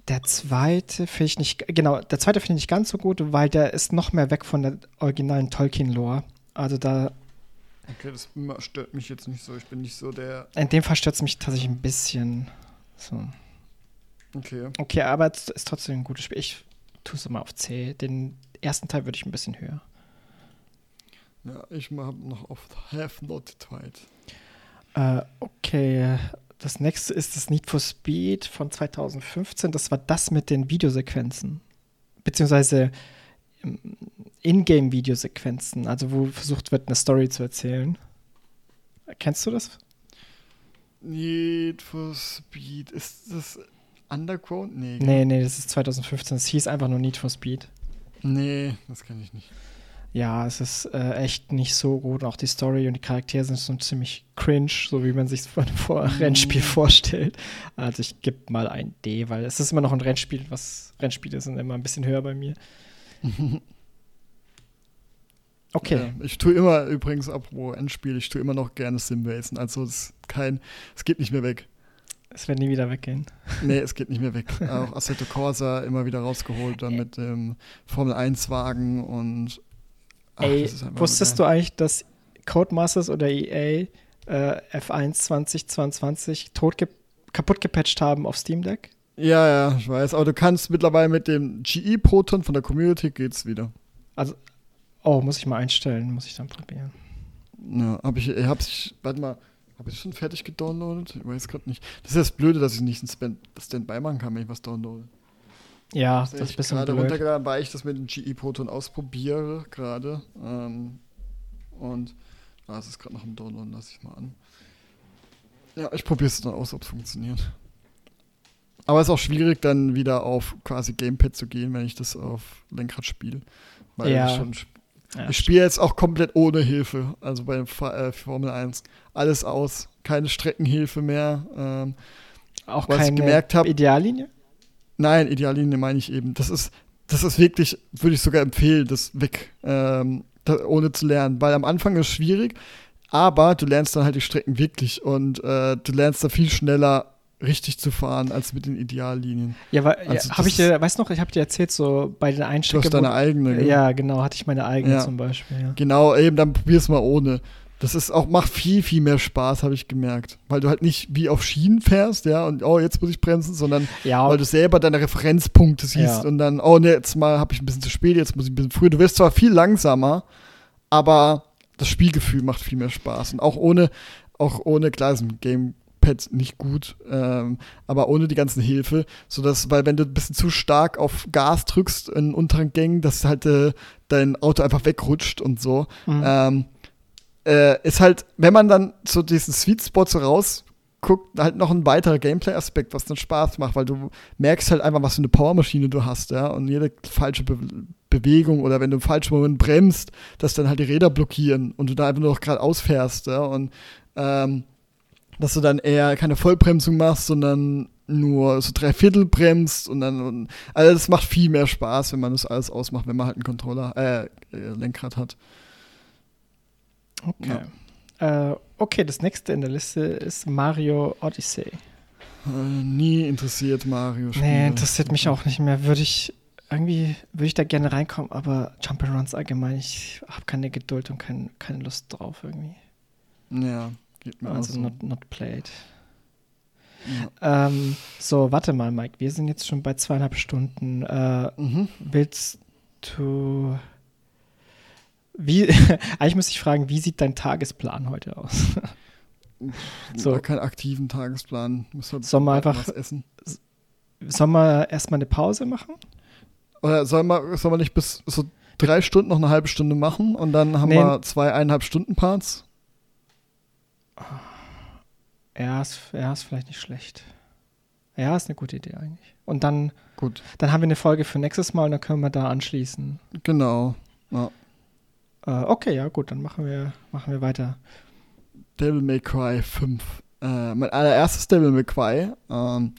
der zweite finde ich nicht, genau, der zweite finde ich nicht ganz so gut, weil der ist noch mehr weg von der originalen Tolkien-Lore. Also da. Okay, das stört mich jetzt nicht so. Ich bin nicht so der. In dem Fall stört es mich tatsächlich ein bisschen. So. Okay. Okay, aber es ist trotzdem ein gutes Spiel. Ich tue es immer auf C. Den ersten Teil würde ich ein bisschen höher. Ja, ich habe noch auf Have Not Tried. Äh, okay, das nächste ist das Need for Speed von 2015. Das war das mit den Videosequenzen. Beziehungsweise ähm, Ingame-Videosequenzen, also wo versucht wird, eine Story zu erzählen. Kennst du das? Need for Speed. Ist das Underground? Nee. Nee, nee, das ist 2015. Es hieß einfach nur Need for Speed. Nee, das kenne ich nicht ja, es ist äh, echt nicht so gut. Auch die Story und die Charaktere sind so ziemlich cringe, so wie man sich vor mhm. Rennspiel vorstellt. Also ich gebe mal ein D, weil es ist immer noch ein Rennspiel, was Rennspiele sind immer ein bisschen höher bei mir. [laughs] Okay. Ja, ich tue immer übrigens, apropos Endspiel, ich tue immer noch gerne Simracen. Also es kein, es geht nicht mehr weg. Es wird nie wieder weggehen. [laughs] Nee, es geht nicht mehr weg. Auch Assetto Corsa immer wieder rausgeholt, dann mit dem Formel 1 Wagen Ach, Ey, wusstest du eigentlich, dass Codemasters oder EA äh, F1 2022 tot ge kaputt gepatcht haben auf Steam Deck? Ja, ja, ich weiß. Aber du kannst mittlerweile mit dem GE-Proton von der Community geht's wieder. Also, oh, muss ich mal einstellen, muss ich dann probieren. Ja, hab ich, ich hab's, warte mal, hab ich schon fertig gedownloadet? Ich weiß gerade nicht. Das ist das Blöde, dass ich nicht ein Standby machen kann, wenn ich was downloade. Ja, das, das ist ein bisschen gerade runtergeladen, weil ich das mit dem GE Proton ausprobiere gerade. Ähm, und ah, es ist gerade noch im Download, lasse ich mal an. Ja, ich probiere es dann aus, ob es funktioniert. Aber es ist auch schwierig, dann wieder auf quasi Gamepad zu gehen, wenn ich das auf Lenkrad spiele. Weil ja. ich schon ja, ich spiele jetzt auch komplett ohne Hilfe, also bei äh, Formel 1. Alles aus, keine Streckenhilfe mehr. Ähm, auch keine gemerkt hab, Ideallinie? Nein, Ideallinie meine ich eben. Das ist, das ist wirklich, würde ich sogar empfehlen, das weg, ähm, da, ohne zu lernen. Weil am Anfang ist es schwierig, aber du lernst dann halt die Strecken wirklich und äh, du lernst da viel schneller richtig zu fahren als mit den Ideallinien. Ja, weil, also ja, habe ich dir, weißt du noch, ich habe dir erzählt, so bei den Einstecken. Du hast deine eigene. Ja, genau, hatte ich meine eigene ja. zum Beispiel. Ja. Genau, eben, dann probier's mal ohne. Das ist auch, macht viel, viel mehr Spaß, habe ich gemerkt. Weil du halt nicht wie auf Schienen fährst, ja, und oh, jetzt muss ich bremsen, sondern ja, weil du selber deine Referenzpunkte siehst und dann, oh, ne, jetzt mal habe ich ein bisschen zu spät, jetzt muss ich ein bisschen früher. Du wirst zwar viel langsamer, aber das Spielgefühl macht viel mehr Spaß. Und auch ohne, auch ohne, klar, ist ein Game Pad nicht gut, ähm, aber ohne die ganzen Hilfe, sodass, weil wenn du ein bisschen zu stark auf Gas drückst in unteren Gängen, dass halt äh, dein Auto einfach wegrutscht und so. Mhm. Ähm, äh, ist halt, wenn man dann zu diesen Sweet Spot so rausguckt, halt noch ein weiterer Gameplay-Aspekt, was dann Spaß macht, weil du merkst halt einfach, was für eine Powermaschine du hast, ja, und jede falsche Be Bewegung oder wenn du im falschen Moment bremst, dass dann halt die Räder blockieren und du da einfach nur noch gerade ausfährst, ja, und ähm, dass du dann eher keine Vollbremsung machst, sondern nur so drei Viertel bremst und dann, und, also das macht viel mehr Spaß, wenn man das alles ausmacht, wenn man halt einen Controller, äh, äh Lenkrad hat. Okay. Ja. Äh, okay, das nächste in der Liste ist Mario Odyssey. Äh, nie interessiert Mario. -Spiele. Nee, interessiert mich auch nicht mehr. Würde ich irgendwie würde ich da gerne reinkommen, aber Jump'n'Runs allgemein, ich habe keine Geduld und kein, keine Lust drauf irgendwie. Ja. Geht mir also so. not, not played. Ja. Ähm, so, warte mal, Mike. Wir sind jetzt schon bei zweieinhalb Stunden. Äh, mhm. Willst du. Wie, [laughs] eigentlich müsste ich fragen, wie sieht dein Tagesplan heute aus? so. keinen aktiven Tagesplan. Halt Sollen wir einfach. essen. Sollen wir erstmal eine Pause machen? Oder sollen wir, sollen wir nicht bis so drei Stunden noch eine halbe Stunde machen und dann haben nee. wir zwei eineinhalb Stunden Parts? Ja, ist, ja, ist vielleicht nicht schlecht. Ja, ist eine gute Idee eigentlich. Und dann, Gut. dann haben wir eine Folge für nächstes Mal und dann können wir da anschließen. Genau. Ja. Äh, okay, ja, gut, dann machen wir, machen wir weiter. Devil May Cry 5. Äh, mein allererstes Devil May Cry ähm,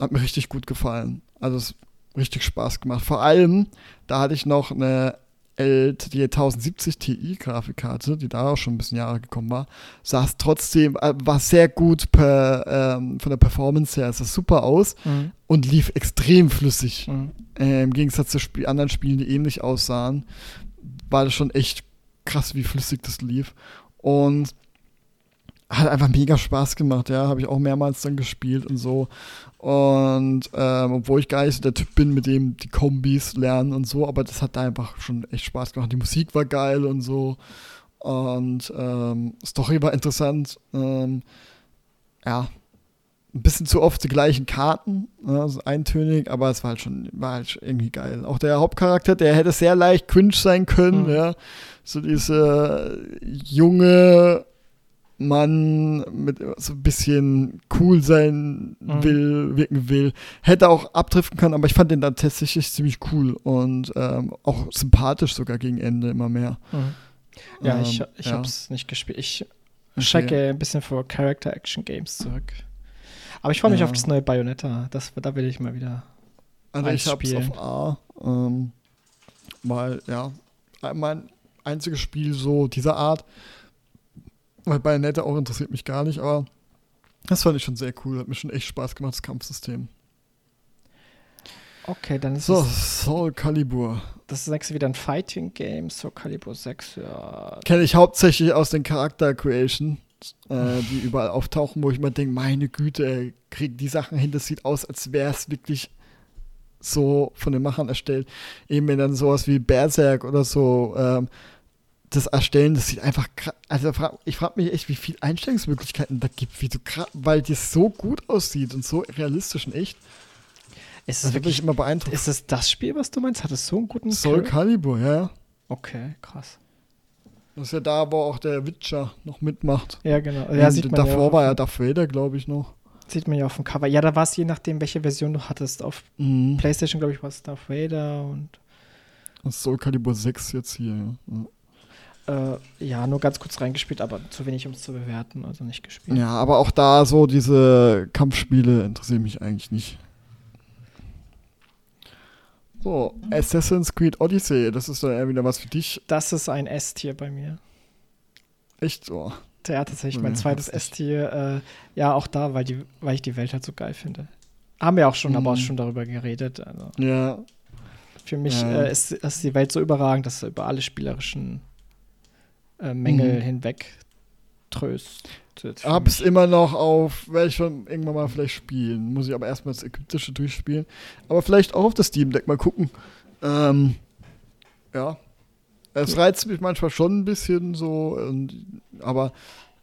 hat mir richtig gut gefallen. Also es richtig Spaß gemacht. Vor allem, da hatte ich noch eine die 1070 Ti Grafikkarte, die da auch schon ein bisschen Jahre gekommen war, saß trotzdem, äh, war sehr gut per, ähm, von der Performance her, sah super aus mhm. und lief extrem flüssig. Mhm. Äh, Im Gegensatz zu Sp anderen Spielen, die ähnlich aussahen, war das schon echt krass, wie flüssig das lief. Und hat einfach mega Spaß gemacht, ja, habe ich auch mehrmals dann gespielt und so. Und ähm, obwohl ich gar nicht so der Typ bin, mit dem die Kombis lernen und so, aber das hat da einfach schon echt Spaß gemacht. Die Musik war geil und so. Und ähm, Story war interessant. Ähm, ja, ein bisschen zu oft die gleichen Karten, also eintönig, aber es war halt schon, war halt irgendwie geil. Auch der Hauptcharakter, der hätte sehr leicht cringe sein können, mhm. ja. So diese junge man mit so ein bisschen cool sein mhm. will, wirken will. Hätte auch abdriften können, aber ich fand den dann tatsächlich ziemlich cool und ähm, auch sympathisch sogar gegen Ende immer mehr. Mhm. Ja, ähm, ich, ich ja. habe es nicht gespielt. Ich schrecke okay. ein bisschen vor Character-Action-Games zurück. Aber ich freue mich ja. auf das neue Bayonetta. Das, da will ich mal wieder Also ich hab's auf A, ähm, weil, ja, mein einziges Spiel so dieser Art, weil Bayonetta auch interessiert mich gar nicht, aber das fand ich schon sehr cool. Hat mir schon echt Spaß gemacht, das Kampfsystem. Okay, dann ist so, es. Soul Calibur. Das ist nächste wieder ein Fighting Game, Soul Calibur 6, ja. Kenne ich hauptsächlich aus den Charakter Creation, äh, die überall auftauchen, wo ich mir denke, meine Güte, kriegen die Sachen hin, das sieht aus, als wäre es wirklich so von den Machern erstellt. Eben wenn dann sowas wie Berserk oder so ähm, das Erstellen, das sieht einfach also ich frage mich echt, wie viele Einstellungsmöglichkeiten da gibt, wie du weil das so gut aussieht und so realistisch und echt. Ist es wirklich immer beeindruckend? Ist es das Spiel, was du meinst? Hat es so einen guten Soul Calibur, ja. Okay, krass. Das ist ja da, wo auch der Witcher noch mitmacht. Ja, genau. Ja, sieht man davor ja war ja Darth Vader, glaube ich, noch. Sieht man ja auf dem Cover. Ja, da war es je nachdem, welche Version du hattest. Auf mhm. PlayStation, glaube ich, war es Darth Vader und. Das Soul Calibur 6 jetzt hier, ja. Äh, ja, nur ganz kurz reingespielt, aber zu wenig, um es zu bewerten, also nicht gespielt. Ja, aber auch da so diese Kampfspiele interessieren mich eigentlich nicht. So, Assassin's Creed Odyssey, das ist dann eher wieder was für dich. Das ist ein S-Tier bei mir. Echt so? Ja, tatsächlich mein zweites S-Tier. Äh, ja, auch da, weil, die, weil ich die Welt halt so geil finde. Haben wir auch schon, mhm. aber auch schon darüber geredet. Also. Ja. Für mich ja. Äh, ist, ist, die Welt so überragend, dass er über alle spielerischen äh, Mängel mhm. hinweg tröstet. Hab's immer noch auf, werde ich schon irgendwann mal vielleicht spielen. Muss ich aber erstmal das Ägyptische durchspielen. Aber vielleicht auch auf das Steam Deck mal gucken. Ähm, ja. Es reizt mich manchmal schon ein bisschen so, aber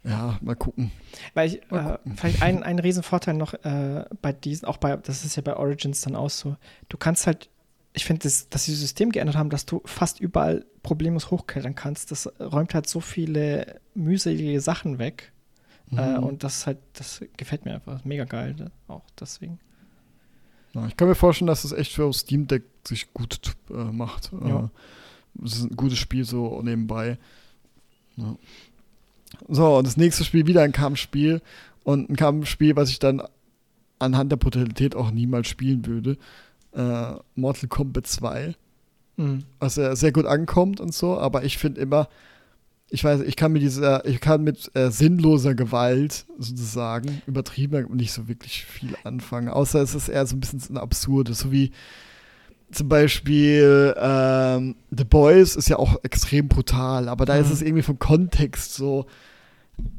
ja, mal gucken. Weil ich, äh, vielleicht ein, [laughs] ein Riesenvorteil noch äh, bei diesen, auch bei, das ist ja bei Origins dann auch so, du kannst halt, ich finde, das, dass sie das System geändert haben, dass du fast überall problemlos hochklettern kannst, das räumt halt so viele mühselige Sachen weg. Äh, mhm. Äh, und das halt, das gefällt mir einfach mega geil, ne? auch deswegen. Ja, ich kann mir vorstellen, dass es echt für Steam Deck sich gut äh, macht. Ja. Äh, es ist ein gutes Spiel so nebenbei. Ja. So, und das nächste Spiel wieder ein Kampfspiel. Und ein Kampfspiel, was ich dann anhand der Brutalität auch niemals spielen würde. Äh, Mortal Kombat 2. Mhm. Was ja sehr gut ankommt und so, aber ich finde immer, ich weiß, ich kann mit dieser, ich kann mit äh, sinnloser Gewalt sozusagen, übertrieben nicht so wirklich viel anfangen. Außer es ist eher so ein bisschen ein absurdes, so wie zum Beispiel ähm, The Boys ist ja auch extrem brutal, aber da mhm. ist es irgendwie vom Kontext so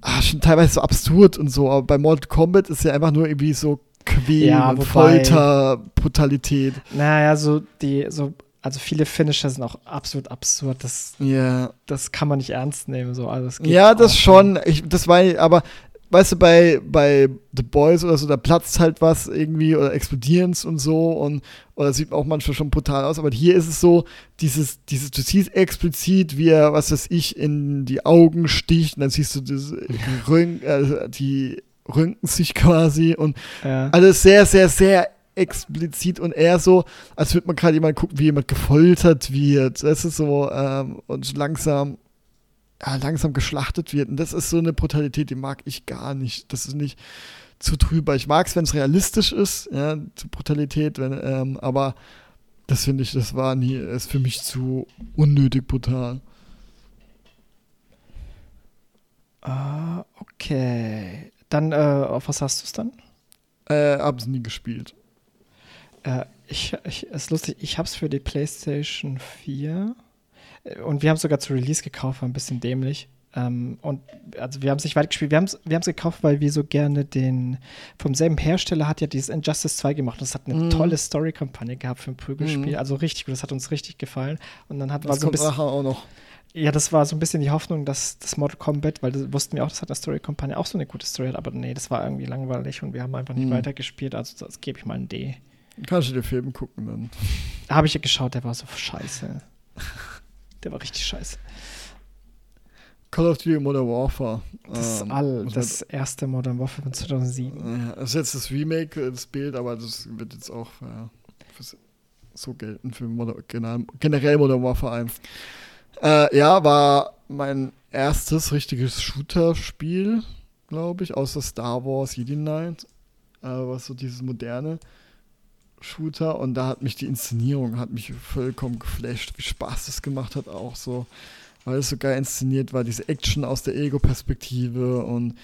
ah, schon teilweise so absurd und so. Aber bei Mortal Kombat ist ja einfach nur irgendwie so Quäl ja, Folter, Brutalität. Naja, so die, so, also viele Finisher sind auch absolut absurd. Das, yeah. das kann man nicht ernst nehmen. So. Also, ja, das schon. Ich, das war, aber weißt du, bei, bei The Boys oder so, da platzt halt was irgendwie oder explodieren's und so und oder sieht auch manchmal schon brutal aus, aber hier ist es so, dieses, dieses, du siehst explizit, wie er, was weiß ich, in die Augen sticht und dann siehst du das, [laughs] Röntgen, äh, die röntgen sich quasi und ja. alles sehr, sehr, sehr explizit und eher so, als würde man gerade jemand gucken, wie jemand gefoltert wird. Das ist so, ähm, und langsam ja, langsam geschlachtet wird. Und das ist so eine Brutalität, die mag ich gar nicht. Das ist nicht zu drüber. Ich mag es, wenn es realistisch ist, ja, zur Brutalität, wenn, ähm, aber das finde ich, das war nie, ist für mich zu unnötig brutal. Ah, okay. Dann, äh, auf was hast du es dann? Äh, hab's nie gespielt. Äh, ich, ich, ist lustig, ich hab's für die PlayStation 4 und wir haben es sogar zu Release gekauft, war ein bisschen dämlich. Ähm, und also wir haben es nicht weit gespielt. Wir haben es wir gekauft, weil wir so gerne den vom selben Hersteller hat ja dieses Injustice 2 gemacht. Und das hat eine mm. tolle Story-Kampagne gehabt für ein Prügelspiel. Mm. Also richtig gut, das hat uns richtig gefallen. Und dann hat das war so ein bisschen. auch noch. Ja, das war so ein bisschen die Hoffnung, dass das Mortal Kombat, weil das wussten wir auch, dass hat eine Story-Kampagne auch so eine gute Story hat, aber nee, das war irgendwie langweilig und wir haben einfach nicht mm. weitergespielt, also das gebe ich mal ein D. Kannst du dir Film gucken dann? Habe ich ja geschaut, der war so scheiße. Der war richtig scheiße. Call of Duty Modern Warfare. Das, ähm, all, das erste Modern Warfare von 2007. Ja, das ist jetzt das Remake, äh, das Bild, aber das wird jetzt auch ja, so gelten für Modern, generell Modern Warfare 1. Äh, ja, war mein erstes richtiges Shooter-Spiel, glaube ich, außer Star Wars Jedi Knight. Äh, was so dieses moderne. Shooter und da hat mich die Inszenierung hat mich vollkommen geflasht, wie Spaß das gemacht hat auch so, weil es so geil inszeniert war, diese Action aus der Ego-Perspektive und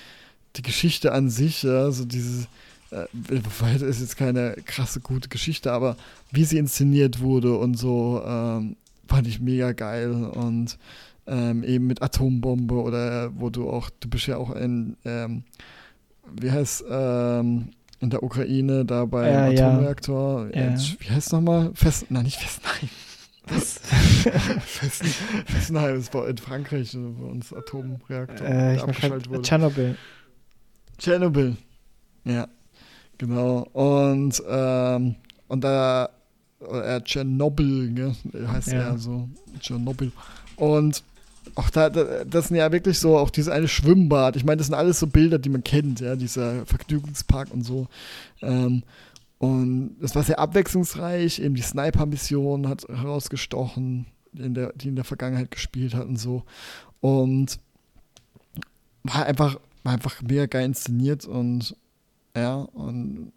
die Geschichte an sich, ja, so dieses, äh, das ist jetzt keine krasse gute Geschichte, aber wie sie inszeniert wurde und so, ähm, fand ich mega geil und ähm, eben mit Atombombe oder wo du auch, du bist ja auch in, ähm, wie heißt, ähm, in der Ukraine, da beim äh, Atomreaktor. Ja. Äh, wie heißt es nochmal? Fest, nein, nicht Fessenheim. Was? [laughs] Festen, Fessenheim ist in Frankreich, wo uns Atomreaktor äh, abgeschaltet wurde. Tschernobyl. Tschernobyl. Ja, genau. Und, ähm, und da, äh, Tschernobyl, ne? heißt ja. er so. Tschernobyl. Und auch da, das sind ja wirklich so, auch dieses eine Schwimmbad. Ich meine, das sind alles so Bilder, die man kennt, ja, dieser Vergnügungspark und so. Ähm, und das war sehr abwechslungsreich. Eben die Sniper-Mission hat herausgestochen, in der, die in der Vergangenheit gespielt hat und so. Und war einfach, war einfach mega geil inszeniert und ja, und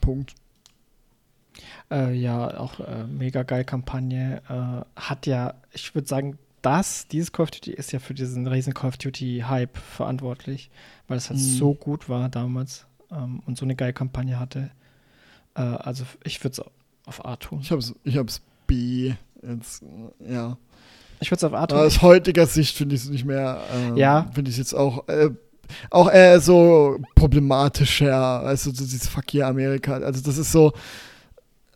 Punkt. Äh, ja, auch äh, mega geil Kampagne. Äh, hat ja, ich würde sagen, das, dieses Call of Duty ist ja für diesen riesen Call of Duty Hype verantwortlich, weil es halt mhm. so gut war damals ähm, und so eine geile Kampagne hatte. Äh, also ich würde es auf A tun. Ich habe es ich hab's B. Jetzt, ja. Ich würde es auf A tun. Aus heutiger Sicht finde ich es nicht mehr. Ähm, ja. Finde ich es jetzt auch. Äh, auch eher so problematischer, also dieses Fuck yeah Amerika. Also das ist so,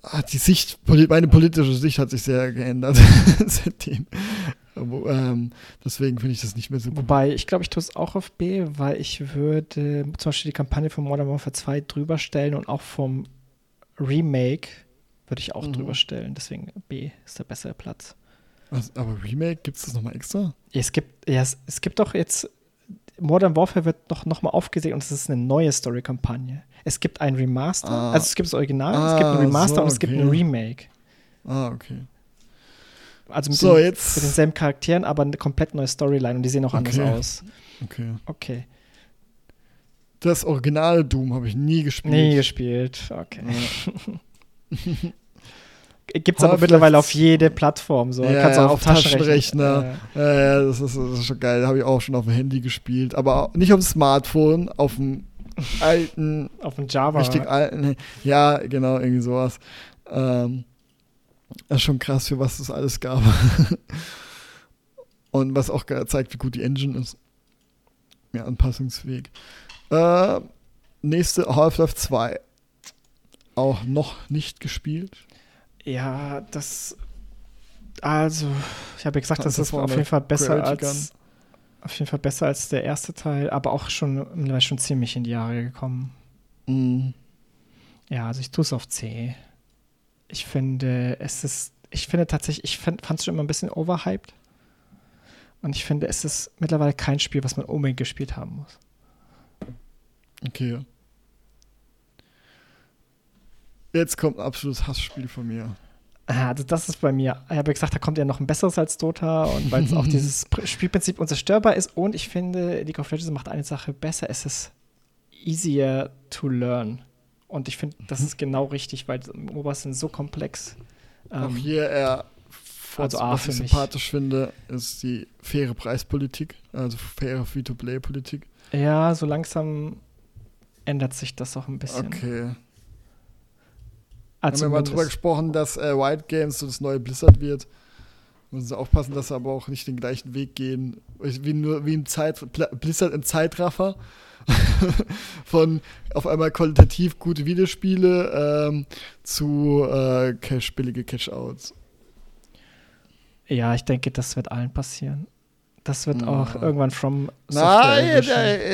ah, die Sicht, meine politische Sicht hat sich sehr geändert [laughs] seitdem. Ähm, deswegen finde ich das nicht mehr so gut. Wobei, ich glaube, ich tue es auch auf B, weil ich würde zum Beispiel die Kampagne von Modern Warfare 2 drüber stellen und auch vom Remake würde ich auch mhm. drüber stellen. Deswegen B ist der bessere Platz. Was, aber Remake, gibt es das nochmal extra? Es gibt, ja, es, es gibt doch jetzt, Modern Warfare wird doch nochmal aufgesehen und es ist eine neue Story-Kampagne. Es gibt ein Remaster, ah. also es gibt das Original, ah, es gibt ein ah, Remaster so, und es gibt ein Remake. Ah, okay. Also mit, so, den, jetzt. mit denselben Charakteren, aber eine komplett neue Storyline und die sehen auch okay. anders aus. Okay. Okay. Das Original Doom habe ich nie gespielt. Nie gespielt, okay. Ja. [laughs] Gibt es aber mittlerweile auf jede Plattform. So. Ja, Kannst auch auf Taschenrechner. Ja, ja das, ist, das, ist, schon geil. Habe ich auch schon auf dem Handy gespielt. Aber nicht auf dem Smartphone, auf dem alten. auf dem Java. Richtig alten. Ja, genau, irgendwie sowas. Ähm, das ist schon krass, für was das alles gab. [laughs] Und was auch zeigt, wie gut die Engine ist. Ja, anpassungsfähig. Äh, nächste Half-Life 2. Auch noch nicht gespielt. Ja, das. Also, ich habe ja gesagt, das, das ist auf jeden Fall besser als. Auf jeden Fall besser als der erste Teil, aber auch schon, schon ziemlich in die Jahre gekommen. Mm. Ja, also ich tue es auf C. Ich finde, es ist. Ich finde tatsächlich, ich fand es schon immer ein bisschen overhyped. Und ich finde, es ist mittlerweile kein Spiel, was man unbedingt gespielt haben muss. Okay. Jetzt kommt ein absolutes Hassspiel von mir. Also das ist bei mir. Ich habe gesagt, da kommt ja noch ein besseres als Dota und weil es auch [laughs] dieses Spielprinzip unzerstörbar ist und ich finde, League of Legends macht eine Sache besser, es ist easier to learn. Und ich finde, das mhm. ist genau richtig, weil MOBAs sind so komplex. Auch ähm, hier eher, also was ich sympathisch finde, ist die faire Preispolitik, also faire Free-to-Play-Politik. Ja, so langsam ändert sich das auch ein bisschen. Okay. Also haben wir mal drüber gesprochen, dass äh, White Games so das neue Blizzard wird. Müssen sie aufpassen, dass sie aber auch nicht den gleichen Weg gehen, wie nur wie im Zeit Blizzard im Zeitraffer [laughs] von auf einmal qualitativ gute Videospiele ähm, zu äh, Cash billige Cash-outs. Ja, ich denke, das wird allen passieren. Das wird ja. auch irgendwann from Nein,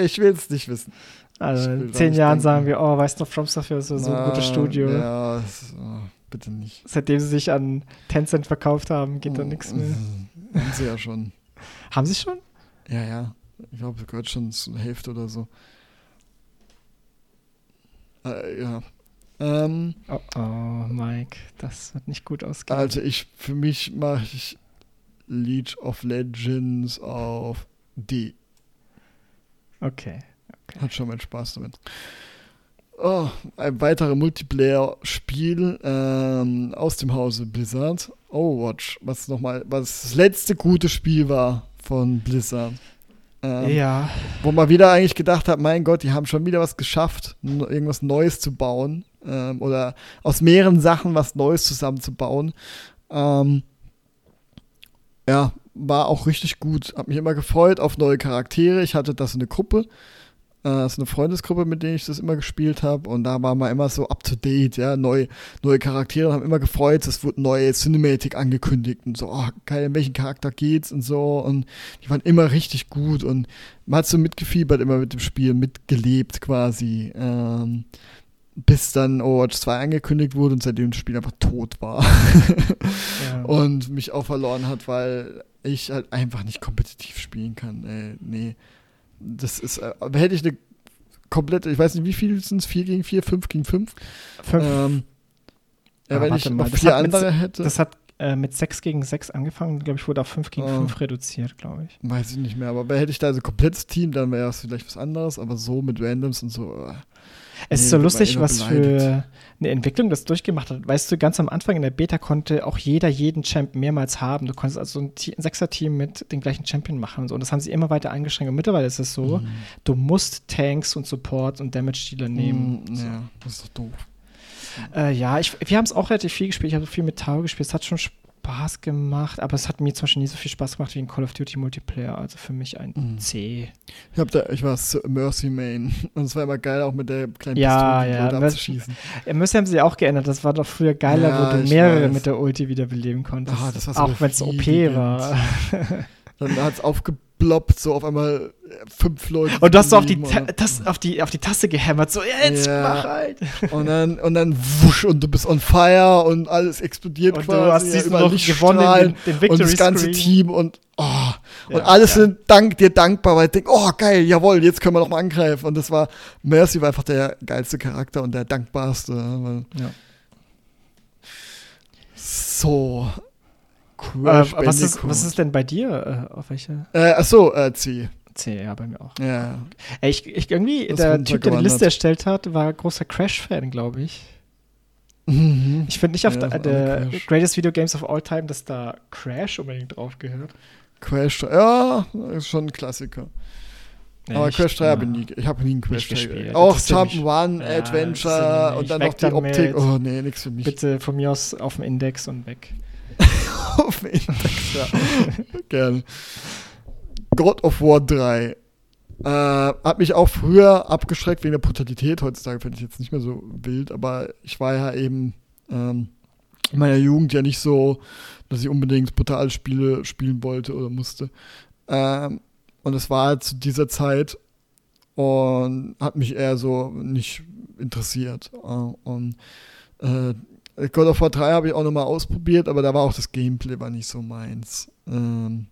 ich will es nicht wissen. Also in zehn Jahren denken. sagen wir, oh, weißt du noch, From Software ist so, so ein gutes Studio. Ja, das, oh, bitte nicht. Seitdem sie sich an Tencent verkauft haben, geht oh, da nichts mehr. [laughs] Haben sie ja schon. haben sie schon? Ja, ja. Ich glaube, gehört schon zur Hälfte oder so. Äh, ja. Ähm, oh, oh, Mike, das wird nicht gut ausgehen. Also ich, für mich mache ich League of Legends auf D. Okay. Okay. Hat schon meinen Spaß damit. Oh, ein weiteres Multiplayer-Spiel ähm, aus dem Hause Blizzard. Overwatch, was nochmal, was das letzte gute Spiel war von Blizzard. Ähm, ja. Wo man wieder eigentlich gedacht hat, mein Gott, die haben schon wieder was geschafft, irgendwas Neues zu bauen. Ähm, oder aus mehreren Sachen was Neues zusammenzubauen. Ähm, ja, war auch richtig gut. Hab mich immer gefreut auf neue Charaktere. Ich hatte das in der Gruppe äh, ist eine Freundesgruppe, mit der ich das immer gespielt habe. Und da war man immer so up to date, ja. Neue, neue Charaktere haben immer gefreut. Es wurde neue Cinematic angekündigt und so, oh, geil, in welchen Charakter geht's und so. Und die waren immer richtig gut und man hat so mitgefiebert immer mit dem Spiel, mitgelebt quasi. Ähm, bis dann Overwatch 2 angekündigt wurde und seitdem das Spiel einfach tot war. [laughs] ja. Und mich auch verloren hat, weil ich halt einfach nicht kompetitiv spielen kann. Äh, nee das ist, äh, hätte ich eine komplette, ich weiß nicht, wie viel sind es? 4 gegen 4, 5 gegen 5? 5. Ähm, ja, ah, wenn ich mal, vier andere mit, hätte. Das hat äh, mit 6 gegen 6 angefangen, glaube ich, wurde auf 5 gegen oh. 5 reduziert, glaube ich. Weiß ich nicht mehr, aber hätte ich da so ein komplettes Team, dann wäre es vielleicht was anderes, aber so mit Randoms und so. Äh. Es nee, ist so lustig, was beleidigt. für eine Entwicklung das durchgemacht hat. Weißt du, ganz am Anfang in der Beta konnte auch jeder jeden Champ mehrmals haben. Du konntest also ein, ein Sechser-Team mit dem gleichen Champion machen und so. Und das haben sie immer weiter eingeschränkt. Und mittlerweile ist es so, mhm. du musst Tanks und Support und Damage-Dealer nehmen. Mhm, so. Ja, das ist doch doof. Äh, ja, ich, wir haben es auch relativ viel gespielt. Ich habe viel mit Tau gespielt. Es hat schon Spaß Spaß gemacht, aber es hat mir zum Beispiel nie so viel Spaß gemacht wie ein Call of Duty Multiplayer. Also für mich ein mhm. C. Ich, hab da, ich war Mercy Main [laughs] und es war immer geil, auch mit der kleinen ja, Pistole ja, abzuschießen. Ja, Mercy haben sie auch geändert. Das war doch früher geiler, ja, wo du mehrere weiß. mit der Ulti wiederbeleben konntest. Ah, auch wenn es OP war. [laughs] Dann hat es aufgebaut ploppt so auf einmal fünf Leute. Und du hast so auf die, das, auf, die, auf die Taste gehämmert, so, jetzt ja. mach halt. [laughs] Und dann, und dann wusch und du bist on fire und alles explodiert und quasi. du hast diesen noch gewonnen, den, den Und das ganze Team und, oh, und ja, alles ja. sind dank, dir dankbar, weil ich denke, oh geil, jawohl, jetzt können wir noch mal angreifen. Und das war, Mercy war einfach der geilste Charakter und der dankbarste. Ja. So, Crash äh, was, ist, was ist denn bei dir? Äh, auf welche? Äh, achso, äh, C. C, ja, bei mir auch. Ja. Ey, ich, ich irgendwie, das der Typ, der die Liste erstellt hat, war großer Crash-Fan, glaube ich. Mhm. Ich finde nicht auf ja, der Greatest Video Games of All Time, dass da Crash unbedingt drauf gehört. Crash, ja, ist schon ein Klassiker. Nee, Aber Crash 3 habe ich nie, ich habe nie einen Crash gespielt. Auch Jump One, ja, Adventure und dann noch die. Optik. Oh nee, nichts für mich. Bitte von mir aus auf dem Index und weg. [laughs] auf Index, ja. Gerne. God of War 3. Äh, hat mich auch früher abgeschreckt wegen der Brutalität. Heutzutage finde ich jetzt nicht mehr so wild, aber ich war ja eben ähm, in meiner Jugend ja nicht so, dass ich unbedingt brutale Spiele spielen wollte oder musste. Ähm, und es war halt zu dieser Zeit und hat mich eher so nicht interessiert. Äh, und äh, God of War 3 habe ich auch nochmal ausprobiert, aber da war auch das Gameplay war nicht so meins. Ähm,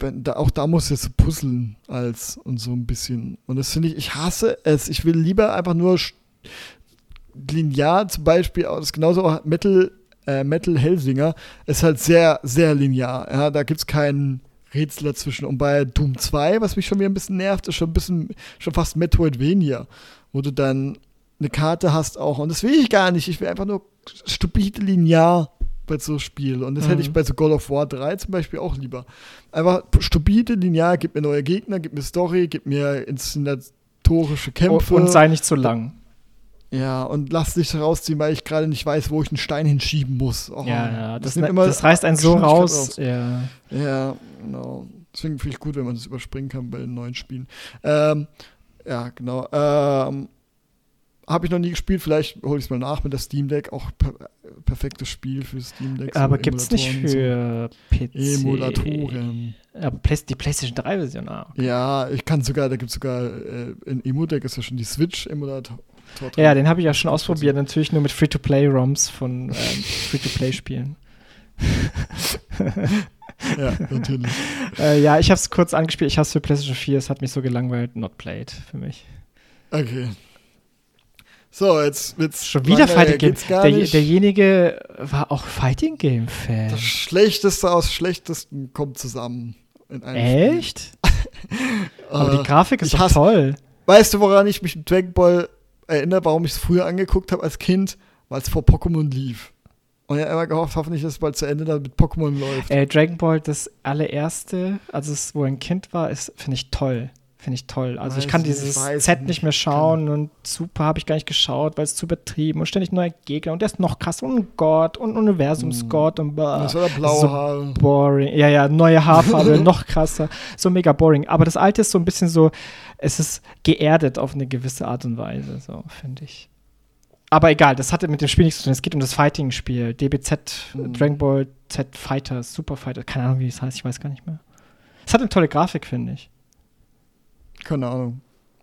wenn, da, auch da muss jetzt puzzeln als und so ein bisschen. Und das finde ich, ich hasse es. Ich will lieber einfach nur linear zum Beispiel, das ist genauso auch Metal, äh, Metal Hellsinger, ist halt sehr, sehr linear. Ja, da gibt es keinen Rätsel dazwischen. Und bei Doom 2, was mich schon wieder ein bisschen nervt, ist schon ein bisschen, schon fast Metroidvania, wo du dann eine Karte hast auch. Und das will ich gar nicht. Ich will einfach nur stupide linear bei so Spiel. Und das mhm. hätte ich mhm. bei so God of War 3 zum Beispiel auch lieber. Einfach stupide linear, gib mir neue Gegner, gib mir Story, gib mir inszenatorische Kämpfe. Und sei nicht zu lang. Ja, und lass dich rausziehen, weil ich gerade nicht weiß, wo ich einen Stein hinschieben muss. Oh, ja, ja, das, das, immer das reißt einen so raus. Ja, ja genau. Deswegen finde ich gut, wenn man das überspringen kann bei den neuen Spielen. Ähm, ja, genau. Ähm, habe ich noch nie gespielt, vielleicht hole ich es mal nach mit der Steam Deck. Auch per perfektes Spiel für Steam Deck. Aber so gibt es nicht für so. PC? Emulatoren. Aber die PlayStation 3-Version, ah. Okay. Ja, ich kann sogar, da gibt es sogar, äh, in Emu-Deck ist ja schon die Switch-Emulator. Ja, den habe ich ja schon ausprobiert, natürlich nur mit Free-to-Play-ROMs von ähm, Free-to-Play-Spielen. [laughs] [laughs] ja, natürlich. äh, ja, ich habe es kurz angespielt. Ich habe es für PlayStation 4. Es hat mich so gelangweilt. Not played für mich. Okay. So, jetzt wird's schon wieder Fighting Game. Der, derjenige war auch Fighting Game Fan. Das Schlechteste aus Schlechtesten kommt zusammen. Echt? [laughs] Aber die Grafik ist hasse, toll. Weißt du, woran ich mich mit Dragon Ball erinnere, warum ich es früher angeguckt habe als Kind? Weil es vor Pokémon lief. Und habe immer gehofft, hoffentlich, dass es bald zu Ende dann mit Pokémon läuft. Äh, Dragon Ball, das allererste, also es, wo ein Kind war, ist, finde ich toll. Finde ich toll. Also weiß ich kann dieses ich Set nicht mehr schauen kann. und Super habe ich gar nicht geschaut, weil es zu übertrieben und ständig neue Gegner und der ist noch krass und Gott und Universumsgott mm. und bah, das hat blaue so Haare. boring. Ja, ja, neue Haarfarbe, [laughs] noch krasser. So mega boring. Aber das alte ist so ein bisschen so, es ist geerdet auf eine gewisse Art und Weise, so finde ich. Aber egal, das hatte mit dem Spiel nichts zu tun. Es geht um das Fighting-Spiel. DBZ, mm. Dragon Ball Z Fighters, Super Fighter, keine Ahnung, wie es heißt, ich weiß gar nicht mehr. Es hat eine tolle Grafik, finde ich. Keine Ahnung.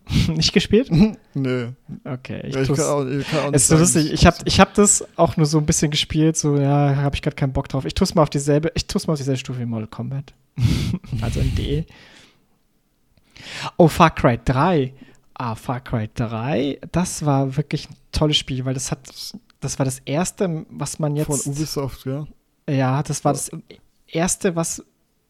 [laughs] Nicht gespielt? [laughs] Nö. Okay. Ich, ich kann auch, ich kann auch es ist so lustig. Ich habe ich hab das auch nur so ein bisschen gespielt. So, ja, habe ich gerade keinen Bock drauf. Ich tue es mal auf dieselbe, ich mal auf dieselbe Stufe wie Model Combat. [laughs] also in D. Oh, Far Cry 3. Ah, Far Cry 3. Das war wirklich ein tolles Spiel, weil das hat, das war das erste, was man jetzt. Von Ubisoft, ja. Ja, das war das erste, was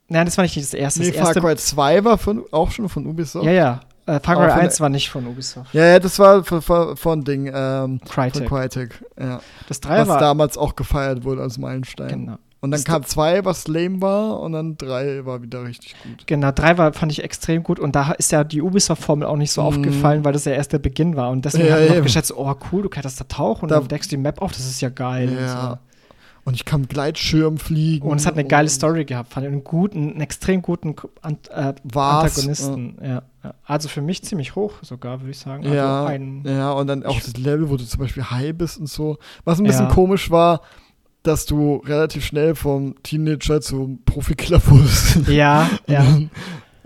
Nein, das war nicht das erste. Nee, das Far Cry 2 war von, auch schon von Ubisoft. Ja, ja. Äh, Far Cry 1 war nicht von Ubisoft. Ja, ja, das war von, von, von Ding, ähm, Crytek. Von Crytek, ja. Das 3 was war damals auch gefeiert wurde als Meilenstein. Genau. Und dann Das kam 2, was lame war, und dann 3 war wieder richtig gut. Genau, 3 war, fand ich extrem gut und da ist ja die Ubisoft-Formel auch nicht so Mhm. aufgefallen, weil das ja erst der Beginn war. Und deswegen Ja, noch eben. geschätzt, oh cool, du kannst da tauchen und Da- dann deckst du die Map auf, das ist ja geil. und Ja. Und ich kann mit Gleitschirm fliegen. Und es hat eine geile Story gehabt, fand ich einen guten, einen extrem guten Ant äh, Antagonisten. Ja. ja. Also für mich ziemlich hoch sogar, würde ich sagen. Also Ja, ja, und dann auch das Level, wo du zum Beispiel high bist und so. Was ein bisschen Ja. komisch war, dass du relativ schnell vom Teenager zum Profikiller wurdest. ja, [laughs] ja.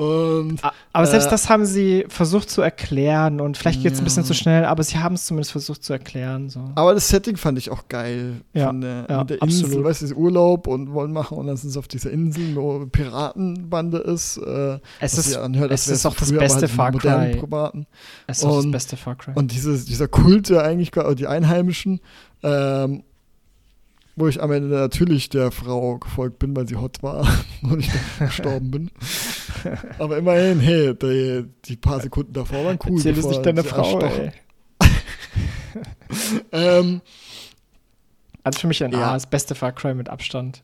Und Aber selbst Äh, das haben sie versucht zu erklären und vielleicht geht es ein bisschen zu schnell, aber sie haben es zumindest versucht zu erklären. So. aber das Setting fand ich auch geil. Ja, Von der, ja, mit der Insel, absolut. weißt du, Urlaub und wollen machen und dann sind sie auf dieser Insel, wo Piratenbande ist. Äh, Es was ist, anhört, es ist auch das früher, aber beste halt Far Cry. Piraten. es ist auch das und- beste Far Cry. Und dieses, dieser Kult, der eigentlich, gar- die Einheimischen, ähm, wo ich am Ende natürlich der Frau gefolgt bin, weil sie hot war [laughs] und ich [laughs] gestorben bin. Aber immerhin, hey, die, die paar Sekunden davor waren cool. Erzähl es nicht deiner sie Frau. [laughs] Ähm, Also für mich ein Ja. A, das beste Far Cry mit Abstand.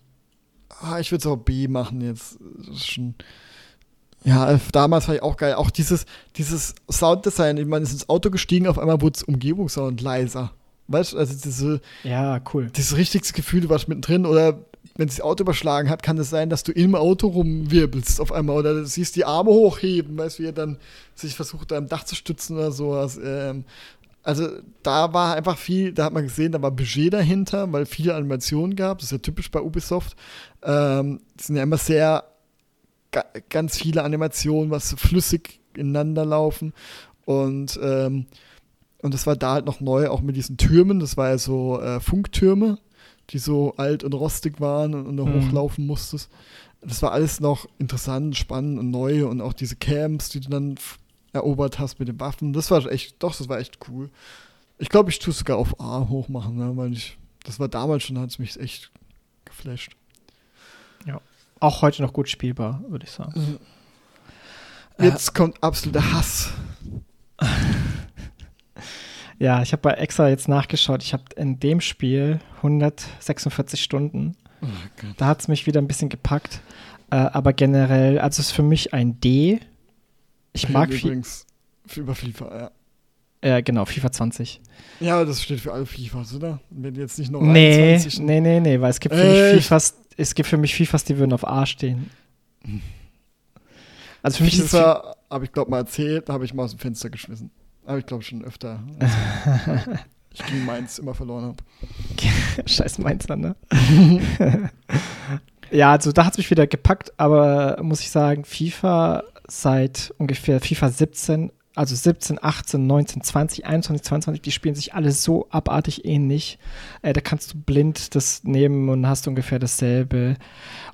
ah, ich würde es auch B machen jetzt. Das ist schon. Ja, äh, damals fand ich auch geil. Auch dieses, dieses Sounddesign, ich meine, ist ins Auto gestiegen, auf einmal wurde das Umgebungssound leiser. Weißt du, also diese, Ja, cool. das richtige Gefühl, du warst mittendrin oder wenn sich das Auto überschlagen hat, kann es sein, dass du im Auto rumwirbelst auf einmal oder du siehst die Arme hochheben, weißt du, wie er dann sich versucht, am Dach zu stützen oder sowas. Ähm, also da war einfach viel, da hat man gesehen, da war Budget dahinter, weil viele Animationen gab. Das ist ja typisch bei Ubisoft. Ähm, die sind ja immer sehr ga, ganz viele Animationen, was flüssig ineinander laufen und ähm, und das war da halt noch neu, auch mit diesen Türmen. Das war ja so äh, Funktürme, die so alt und rostig waren und, und da Mhm. hochlaufen musstest. Das war alles noch interessant, spannend und neu und auch diese Camps, die du dann erobert hast mit den Waffen. Das war echt, doch, das war echt cool. Ich glaube, ich tue es sogar auf A hochmachen, ne, weil ich, das war damals schon, hat es mich echt geflasht. Auch heute noch gut spielbar, würde ich sagen. Jetzt kommt absoluter Hass. [laughs] Ja, ich habe bei Exa jetzt nachgeschaut. Ich habe in dem Spiel 146 Stunden. Oh. Da hat es mich wieder ein bisschen gepackt. Äh, aber generell, also es ist für mich ein D. Ich mag Reden viel. übrigens für über FIFA, ja. Äh, genau, FIFA 20. Ja, aber das steht für alle FIFAs, oder? Wenn jetzt nicht noch Nee, 21 nee, nee, nee, weil es gibt für mich FIFAs, es gibt für mich FIFAs, die würden auf A stehen. Also für mich ist FIFA, habe ich glaube mal erzählt, habe ich mal aus dem Fenster geschmissen. Habe ich glaube schon öfter. Also, [laughs] ich gegen Mainz immer verloren habe. [laughs] Scheiß Mainzer, ne? [laughs] ja, also da hat es mich wieder gepackt, aber muss ich sagen, FIFA seit ungefähr FIFA 17, also 17, 18, 19, 20, 21, 22, die spielen sich alle so abartig ähnlich. Äh, da kannst du blind das nehmen und hast ungefähr dasselbe.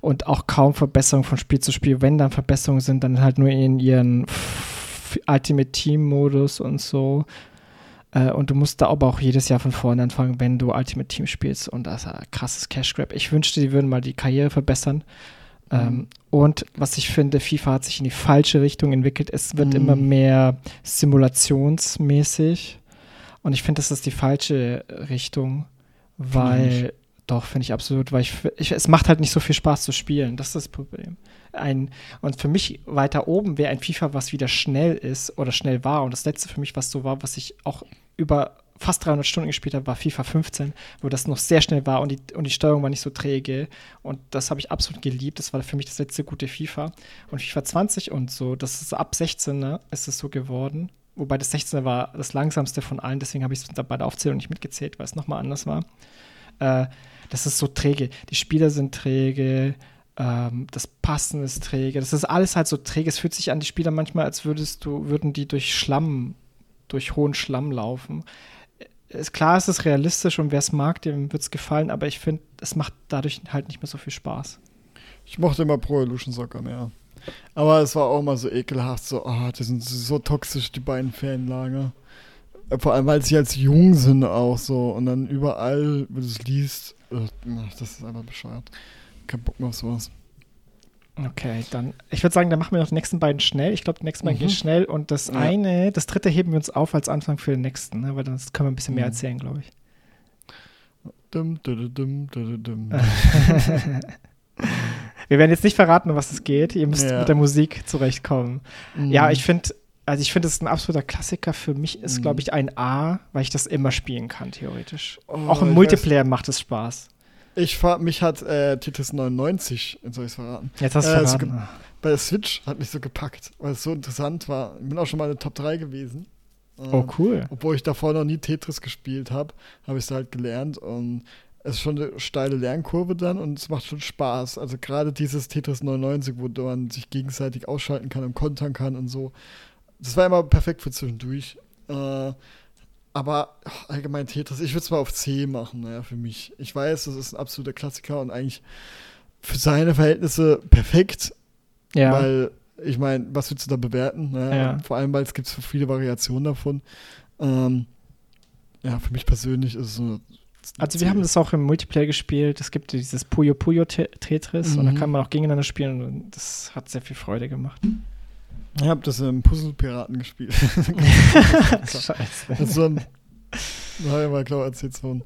Und auch kaum Verbesserungen von Spiel zu Spiel. Wenn dann Verbesserungen sind, dann halt nur in ihren Ultimate Team Modus und so. Äh, und du musst da aber auch jedes Jahr von vorne anfangen, wenn du Ultimate Team spielst. Und das ist ein krasses Cash Grab. Ich wünschte, die würden mal die Karriere verbessern. Mhm. Ähm, und was ich finde, FIFA hat sich in die falsche Richtung entwickelt. Es wird Mhm. immer mehr simulationsmäßig. Und ich finde, das ist die falsche Richtung, weil, doch, finde ich absolut, weil ich, ich, es macht halt nicht so viel Spaß zu spielen. Das ist das Problem. Ein, und für mich weiter oben wäre ein FIFA, was wieder schnell ist oder schnell war. Und das letzte für mich, was so war, was ich auch über fast 300 Stunden gespielt habe, war FIFA 15, wo das noch sehr schnell war und die, und die Steuerung war nicht so träge. Und das habe ich absolut geliebt. Das war für mich das letzte gute FIFA. Und FIFA 20 und so, das ist ab 16 ne, ist es so geworden. Wobei das 16er war das langsamste von allen, deswegen habe ich es bei der Aufzählung nicht mitgezählt, weil es nochmal anders war. Äh, das ist so träge. Die Spieler sind träge, ähm, das Passen ist träge. Das ist alles halt so träge. Es fühlt sich an die Spieler manchmal, als würdest du, würden die durch Schlamm, durch hohen Schlamm laufen. Ist klar, es ist realistisch und wer es mag, dem wird es gefallen, aber ich finde, es macht dadurch halt nicht mehr so viel Spaß. Ich mochte immer Pro Evolution Soccer mehr. Aber es war auch immer so ekelhaft, so, ah, die sind so toxisch, die beiden Fanlager. Vor allem, weil sie jetzt jung sind auch so und dann überall, wenn du es liest, äh, das ist einfach bescheuert. Kein Bock mehr auf sowas. Okay, dann, ich würde sagen, dann machen wir noch die nächsten beiden schnell. Ich glaube, die nächsten beiden Mhm. gehen schnell und das Ja. eine, das dritte heben wir uns auf als Anfang für den nächsten, ne? weil dann können wir ein bisschen mehr Mhm. erzählen, glaube ich. Dum, dum, dum. [laughs] Wir werden jetzt nicht verraten, um was es geht. Ihr müsst Ja. mit der Musik zurechtkommen. Ja, Mhm. ich finde, also ich finde, es ist ein absoluter Klassiker. Für mich ist, Mhm. glaube ich, ein A, weil ich das immer spielen kann, theoretisch. Oh, Auch im Multiplayer macht es Spaß. Ich fahr, mich hat äh, Tetris 99, soll ich es verraten, Jetzt hast du Äh, verraten. bei der Switch hat mich so gepackt, weil es so interessant war. Ich bin auch schon mal in der Top 3 gewesen. Ähm, Oh, cool. Obwohl ich davor noch nie Tetris gespielt habe, habe ich es halt gelernt und es ist schon eine steile Lernkurve dann und es macht schon Spaß. Also gerade dieses Tetris 99, wo man sich gegenseitig ausschalten kann und kontern kann und so. Das war immer perfekt für zwischendurch. Äh, aber ach, allgemein Tetris, ich würde es mal auf C machen, naja, für mich. Ich weiß, das ist ein absoluter Klassiker und eigentlich für seine Verhältnisse perfekt, Ja. weil, ich meine, was willst du da bewerten? Ne? Ja. Vor allem, weil es gibt so viele Variationen davon. Ähm, ja, für mich persönlich ist es so. Also wir haben das auch im Multiplayer gespielt. Es gibt dieses Puyo Puyo Te- Tetris und da Mhm. kann man auch gegeneinander spielen und das hat sehr viel Freude gemacht. Ich habe das im Puzzle-Piraten gespielt. [laughs] Scheiße. das ist so ein, ich mal, glaube erzählt, so ein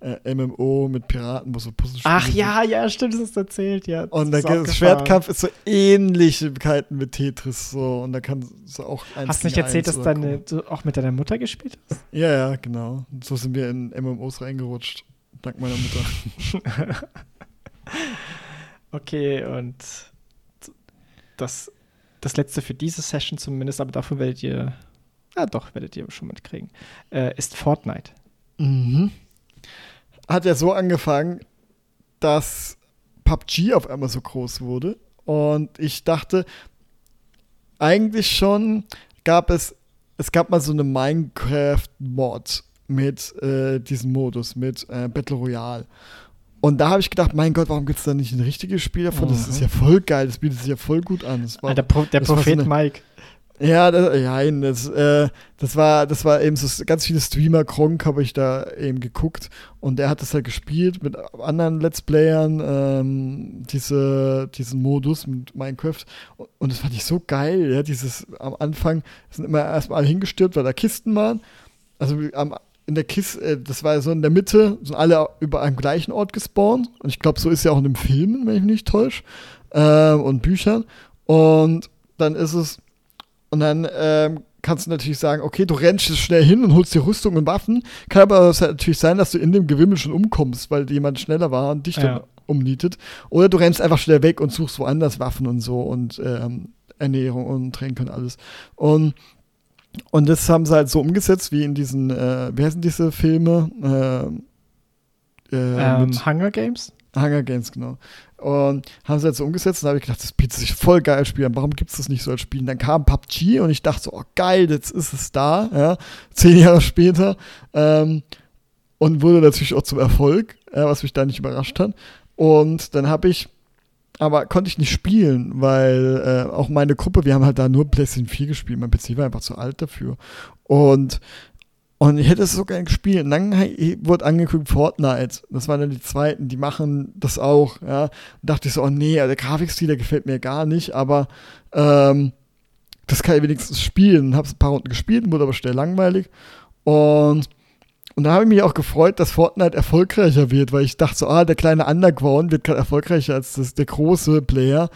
äh, MMO mit Piraten, wo so Puzzle Ach ja, ja, stimmt, das hast du erzählt, ja. Und das der ist das abgefahren. Schwertkampf ist so Ähnlichkeiten mit Tetris so und da kann so auch eins Hast du nicht erzählt, dass deine, du auch mit deiner Mutter gespielt hast? Ja, ja, genau. So sind wir in MMOs reingerutscht. Dank meiner Mutter. [laughs] Okay, und das, das letzte für diese Session zumindest, aber dafür werdet ihr, ja doch, werdet ihr schon mitkriegen, äh, ist Fortnite. Mhm. Hat ja so angefangen, dass PUBG auf einmal so groß wurde. Und ich dachte, eigentlich schon gab es, es gab mal so eine Minecraft-Mod mit äh, diesem Modus, mit äh, Battle Royale. Und da habe ich gedacht, mein Gott, warum gibt es da nicht ein richtiges Spiel davon? Das Mhm. ist ja voll geil, das bietet sich ja voll gut an. Das war der, Pro, der das war so Prophet eine- Mike. ja, das, ja das, äh, das, war, das war eben so ganz viele Streamer, Kronk habe ich da eben geguckt und der hat das halt gespielt mit anderen Let's Playern, ähm, diese, diesen Modus mit Minecraft und, und das fand ich so geil, ja, dieses am Anfang sind immer erstmal alle hingestirbt, weil da Kisten waren, also am, in der Kiste, äh, das war so in der Mitte, sind alle über einem gleichen Ort gespawnt und ich glaube, so ist ja auch in den Filmen, wenn ich mich nicht täusche, ähm, und Büchern und dann ist es und dann ähm, kannst du natürlich sagen, okay, du rennst jetzt schnell hin und holst dir Rüstung und Waffen. Kann aber halt natürlich sein, dass du in dem Gewimmel schon umkommst, weil jemand schneller war und dich dann Ja. umnietet. Oder du rennst einfach schnell weg und suchst woanders Waffen und so und ähm, Ernährung und Tränke und alles. Und, und das haben sie halt so umgesetzt, wie in diesen, äh, wie heißen diese Filme? Äh, äh, Ähm, Hunger Games? Hunger Games, genau. Und haben sie jetzt so umgesetzt und habe ich gedacht, das bietet sich voll geil als Spiel an. Warum gibt es das nicht so als Spiel? Und dann kam PUBG und ich dachte so, oh geil, jetzt ist es da, ja. Zehn Jahre später. Ähm, und wurde natürlich auch zum Erfolg, äh, was mich da nicht überrascht hat. Und dann habe ich, aber konnte ich nicht spielen, weil äh, auch meine Gruppe, wir haben halt da nur PlayStation 4 gespielt. Mein PC war einfach zu alt dafür. Und und ich hätte es so gerne gespielt. Und dann wurde angekündigt Fortnite. Das waren dann die zweiten, die machen das auch. Ja. Und dachte ich so, oh nee, der Grafikstil, der gefällt mir gar nicht, aber ähm, das kann ich wenigstens spielen. Hab's ein paar Runden gespielt, wurde aber schnell langweilig. Und, und da habe ich mich auch gefreut, dass Fortnite erfolgreicher wird, weil ich dachte so, ah, der kleine Underground wird gerade erfolgreicher als das, der große Player.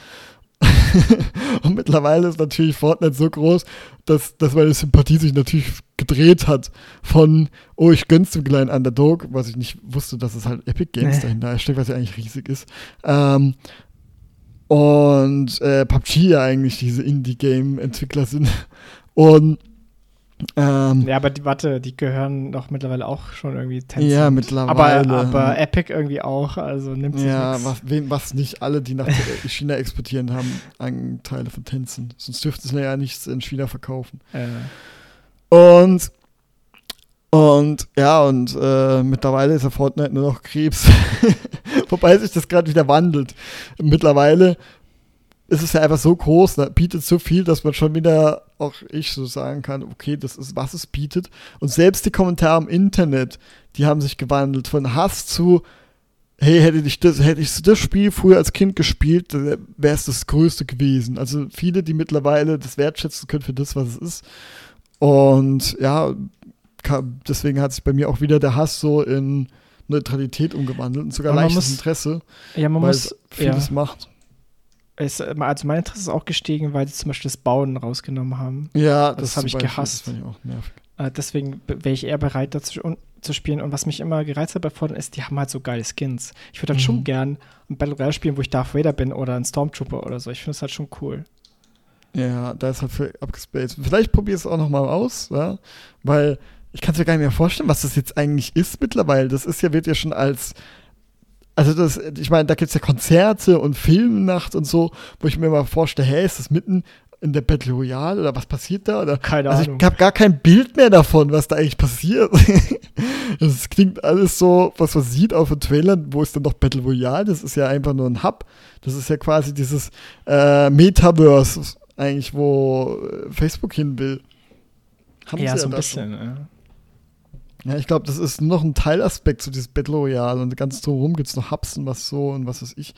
[laughs] und mittlerweile ist natürlich Fortnite so groß, dass, dass meine Sympathie sich natürlich gedreht hat von, oh, ich gönn's dem kleinen Underdog, was ich nicht wusste, dass es halt Epic Games Nee. dahinter steckt, was ja eigentlich riesig ist. Ähm, und äh, PUBG ja eigentlich diese Indie-Game-Entwickler sind. Und ähm, Ja, aber die, warte, die gehören doch mittlerweile auch schon irgendwie Tencent. Ja, mittlerweile. Aber, aber Epic irgendwie auch, also nimmt sich ja, was, was nicht alle, die nach [laughs] China exportieren, haben Anteile von Tencent. Sonst dürften sie ja nichts in China verkaufen. Äh, Und und ja, und äh, mittlerweile ist ja Fortnite nur noch Krebs. [laughs] Wobei sich das gerade wieder wandelt. Mittlerweile ist es ja einfach so groß, ne, bietet so viel, dass man schon wieder auch ich so sagen kann, okay, das ist, was es bietet. Und selbst die Kommentare im Internet, die haben sich gewandelt von Hass zu hey, hätte ich das, hätte ich das Spiel früher als Kind gespielt, wäre es das Größte gewesen. Also viele, die mittlerweile das wertschätzen können für das, was es ist. Und ja, deswegen hat sich bei mir auch wieder der Hass so in Neutralität umgewandelt und sogar leichtes muss, Interesse, ja, man weil muss, es vieles ja. macht. Es, also mein Interesse ist auch gestiegen, weil sie zum Beispiel das Bauen rausgenommen haben. Ja, das, das habe ich gehasst. Das ich auch nervig. Äh, deswegen wäre ich eher bereit, dazu zu spielen. Und was mich immer gereizt hat bei Fortnite ist, die haben halt so geile Skins. Ich würde dann mhm. schon gern ein Battle Royale spielen, wo ich Darth Vader bin oder ein Stormtrooper oder so. Ich finde es halt schon cool. Ja, da ist halt für abgespaced. Vielleicht probier es auch noch mal aus, ja? weil ich kann es mir gar nicht mehr vorstellen, was das jetzt eigentlich ist mittlerweile. Das ist ja, wird ja schon als also das, ich meine, da gibt es ja Konzerte und Filmnacht und so, wo ich mir mal vorstelle, hey, ist das mitten in der Battle Royale oder was passiert da? Oder, Keine also Ahnung. Ich habe gar kein Bild mehr davon, was da eigentlich passiert. [laughs] Es klingt alles so, was man sieht auf den Trailern, wo ist dann noch Battle Royale? Das ist ja einfach nur ein Hub. Das ist ja quasi dieses äh, Metaverse, eigentlich, wo äh, Facebook hin will. Haben ja, so ein bisschen. Ja. Ja, ich glaube, das ist noch ein Teilaspekt zu so dieses Battle Royale und ganz drumherum gibt es noch Hubs und was so und was weiß ich.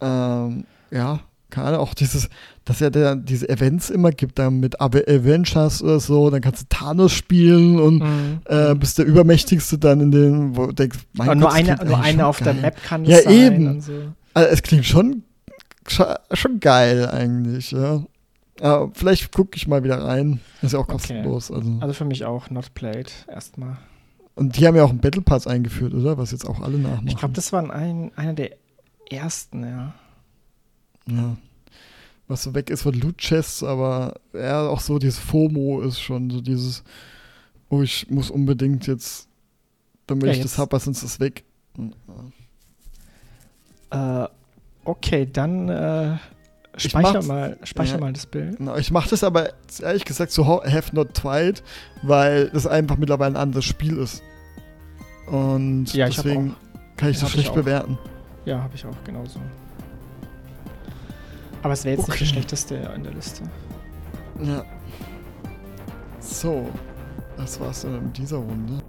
Ähm, ja, keine auch dieses, dass er der, diese Events immer gibt, dann mit Avengers oder so, dann kannst du Thanos spielen und mhm. äh, bist der Übermächtigste dann in den, wo du denkst, mein Gott, nur eine, nur eine auf geil. der Map kann ja, sein. Ja, eben. So. Also, es klingt schon, schon geil eigentlich, ja. Aber vielleicht gucke ich mal wieder rein. Ist ja auch kostenlos. Okay. Also. also für mich auch not played erstmal. Und die haben ja auch einen Battle Pass eingeführt, oder? Was jetzt auch alle nachmachen. Ich glaube, das war ein, einer der ersten, ja. Ja. Was so weg ist von Loot Chests, aber ja, auch so dieses FOMO ist schon so dieses, oh, ich muss unbedingt jetzt, damit ja, ich das habe, sonst ist es weg. Äh, okay, dann äh, speicher, mal, speicher ja, mal das Bild. Ich mache das aber ehrlich gesagt so Have Not Tried, weil das einfach mittlerweile ein anderes Spiel ist. Und ja, deswegen kann ich das schlecht bewerten. Ja, habe ich auch, genauso. Aber es wäre jetzt okay. nicht das schlechteste in der Liste. Ja. So. Das war's dann in dieser Runde.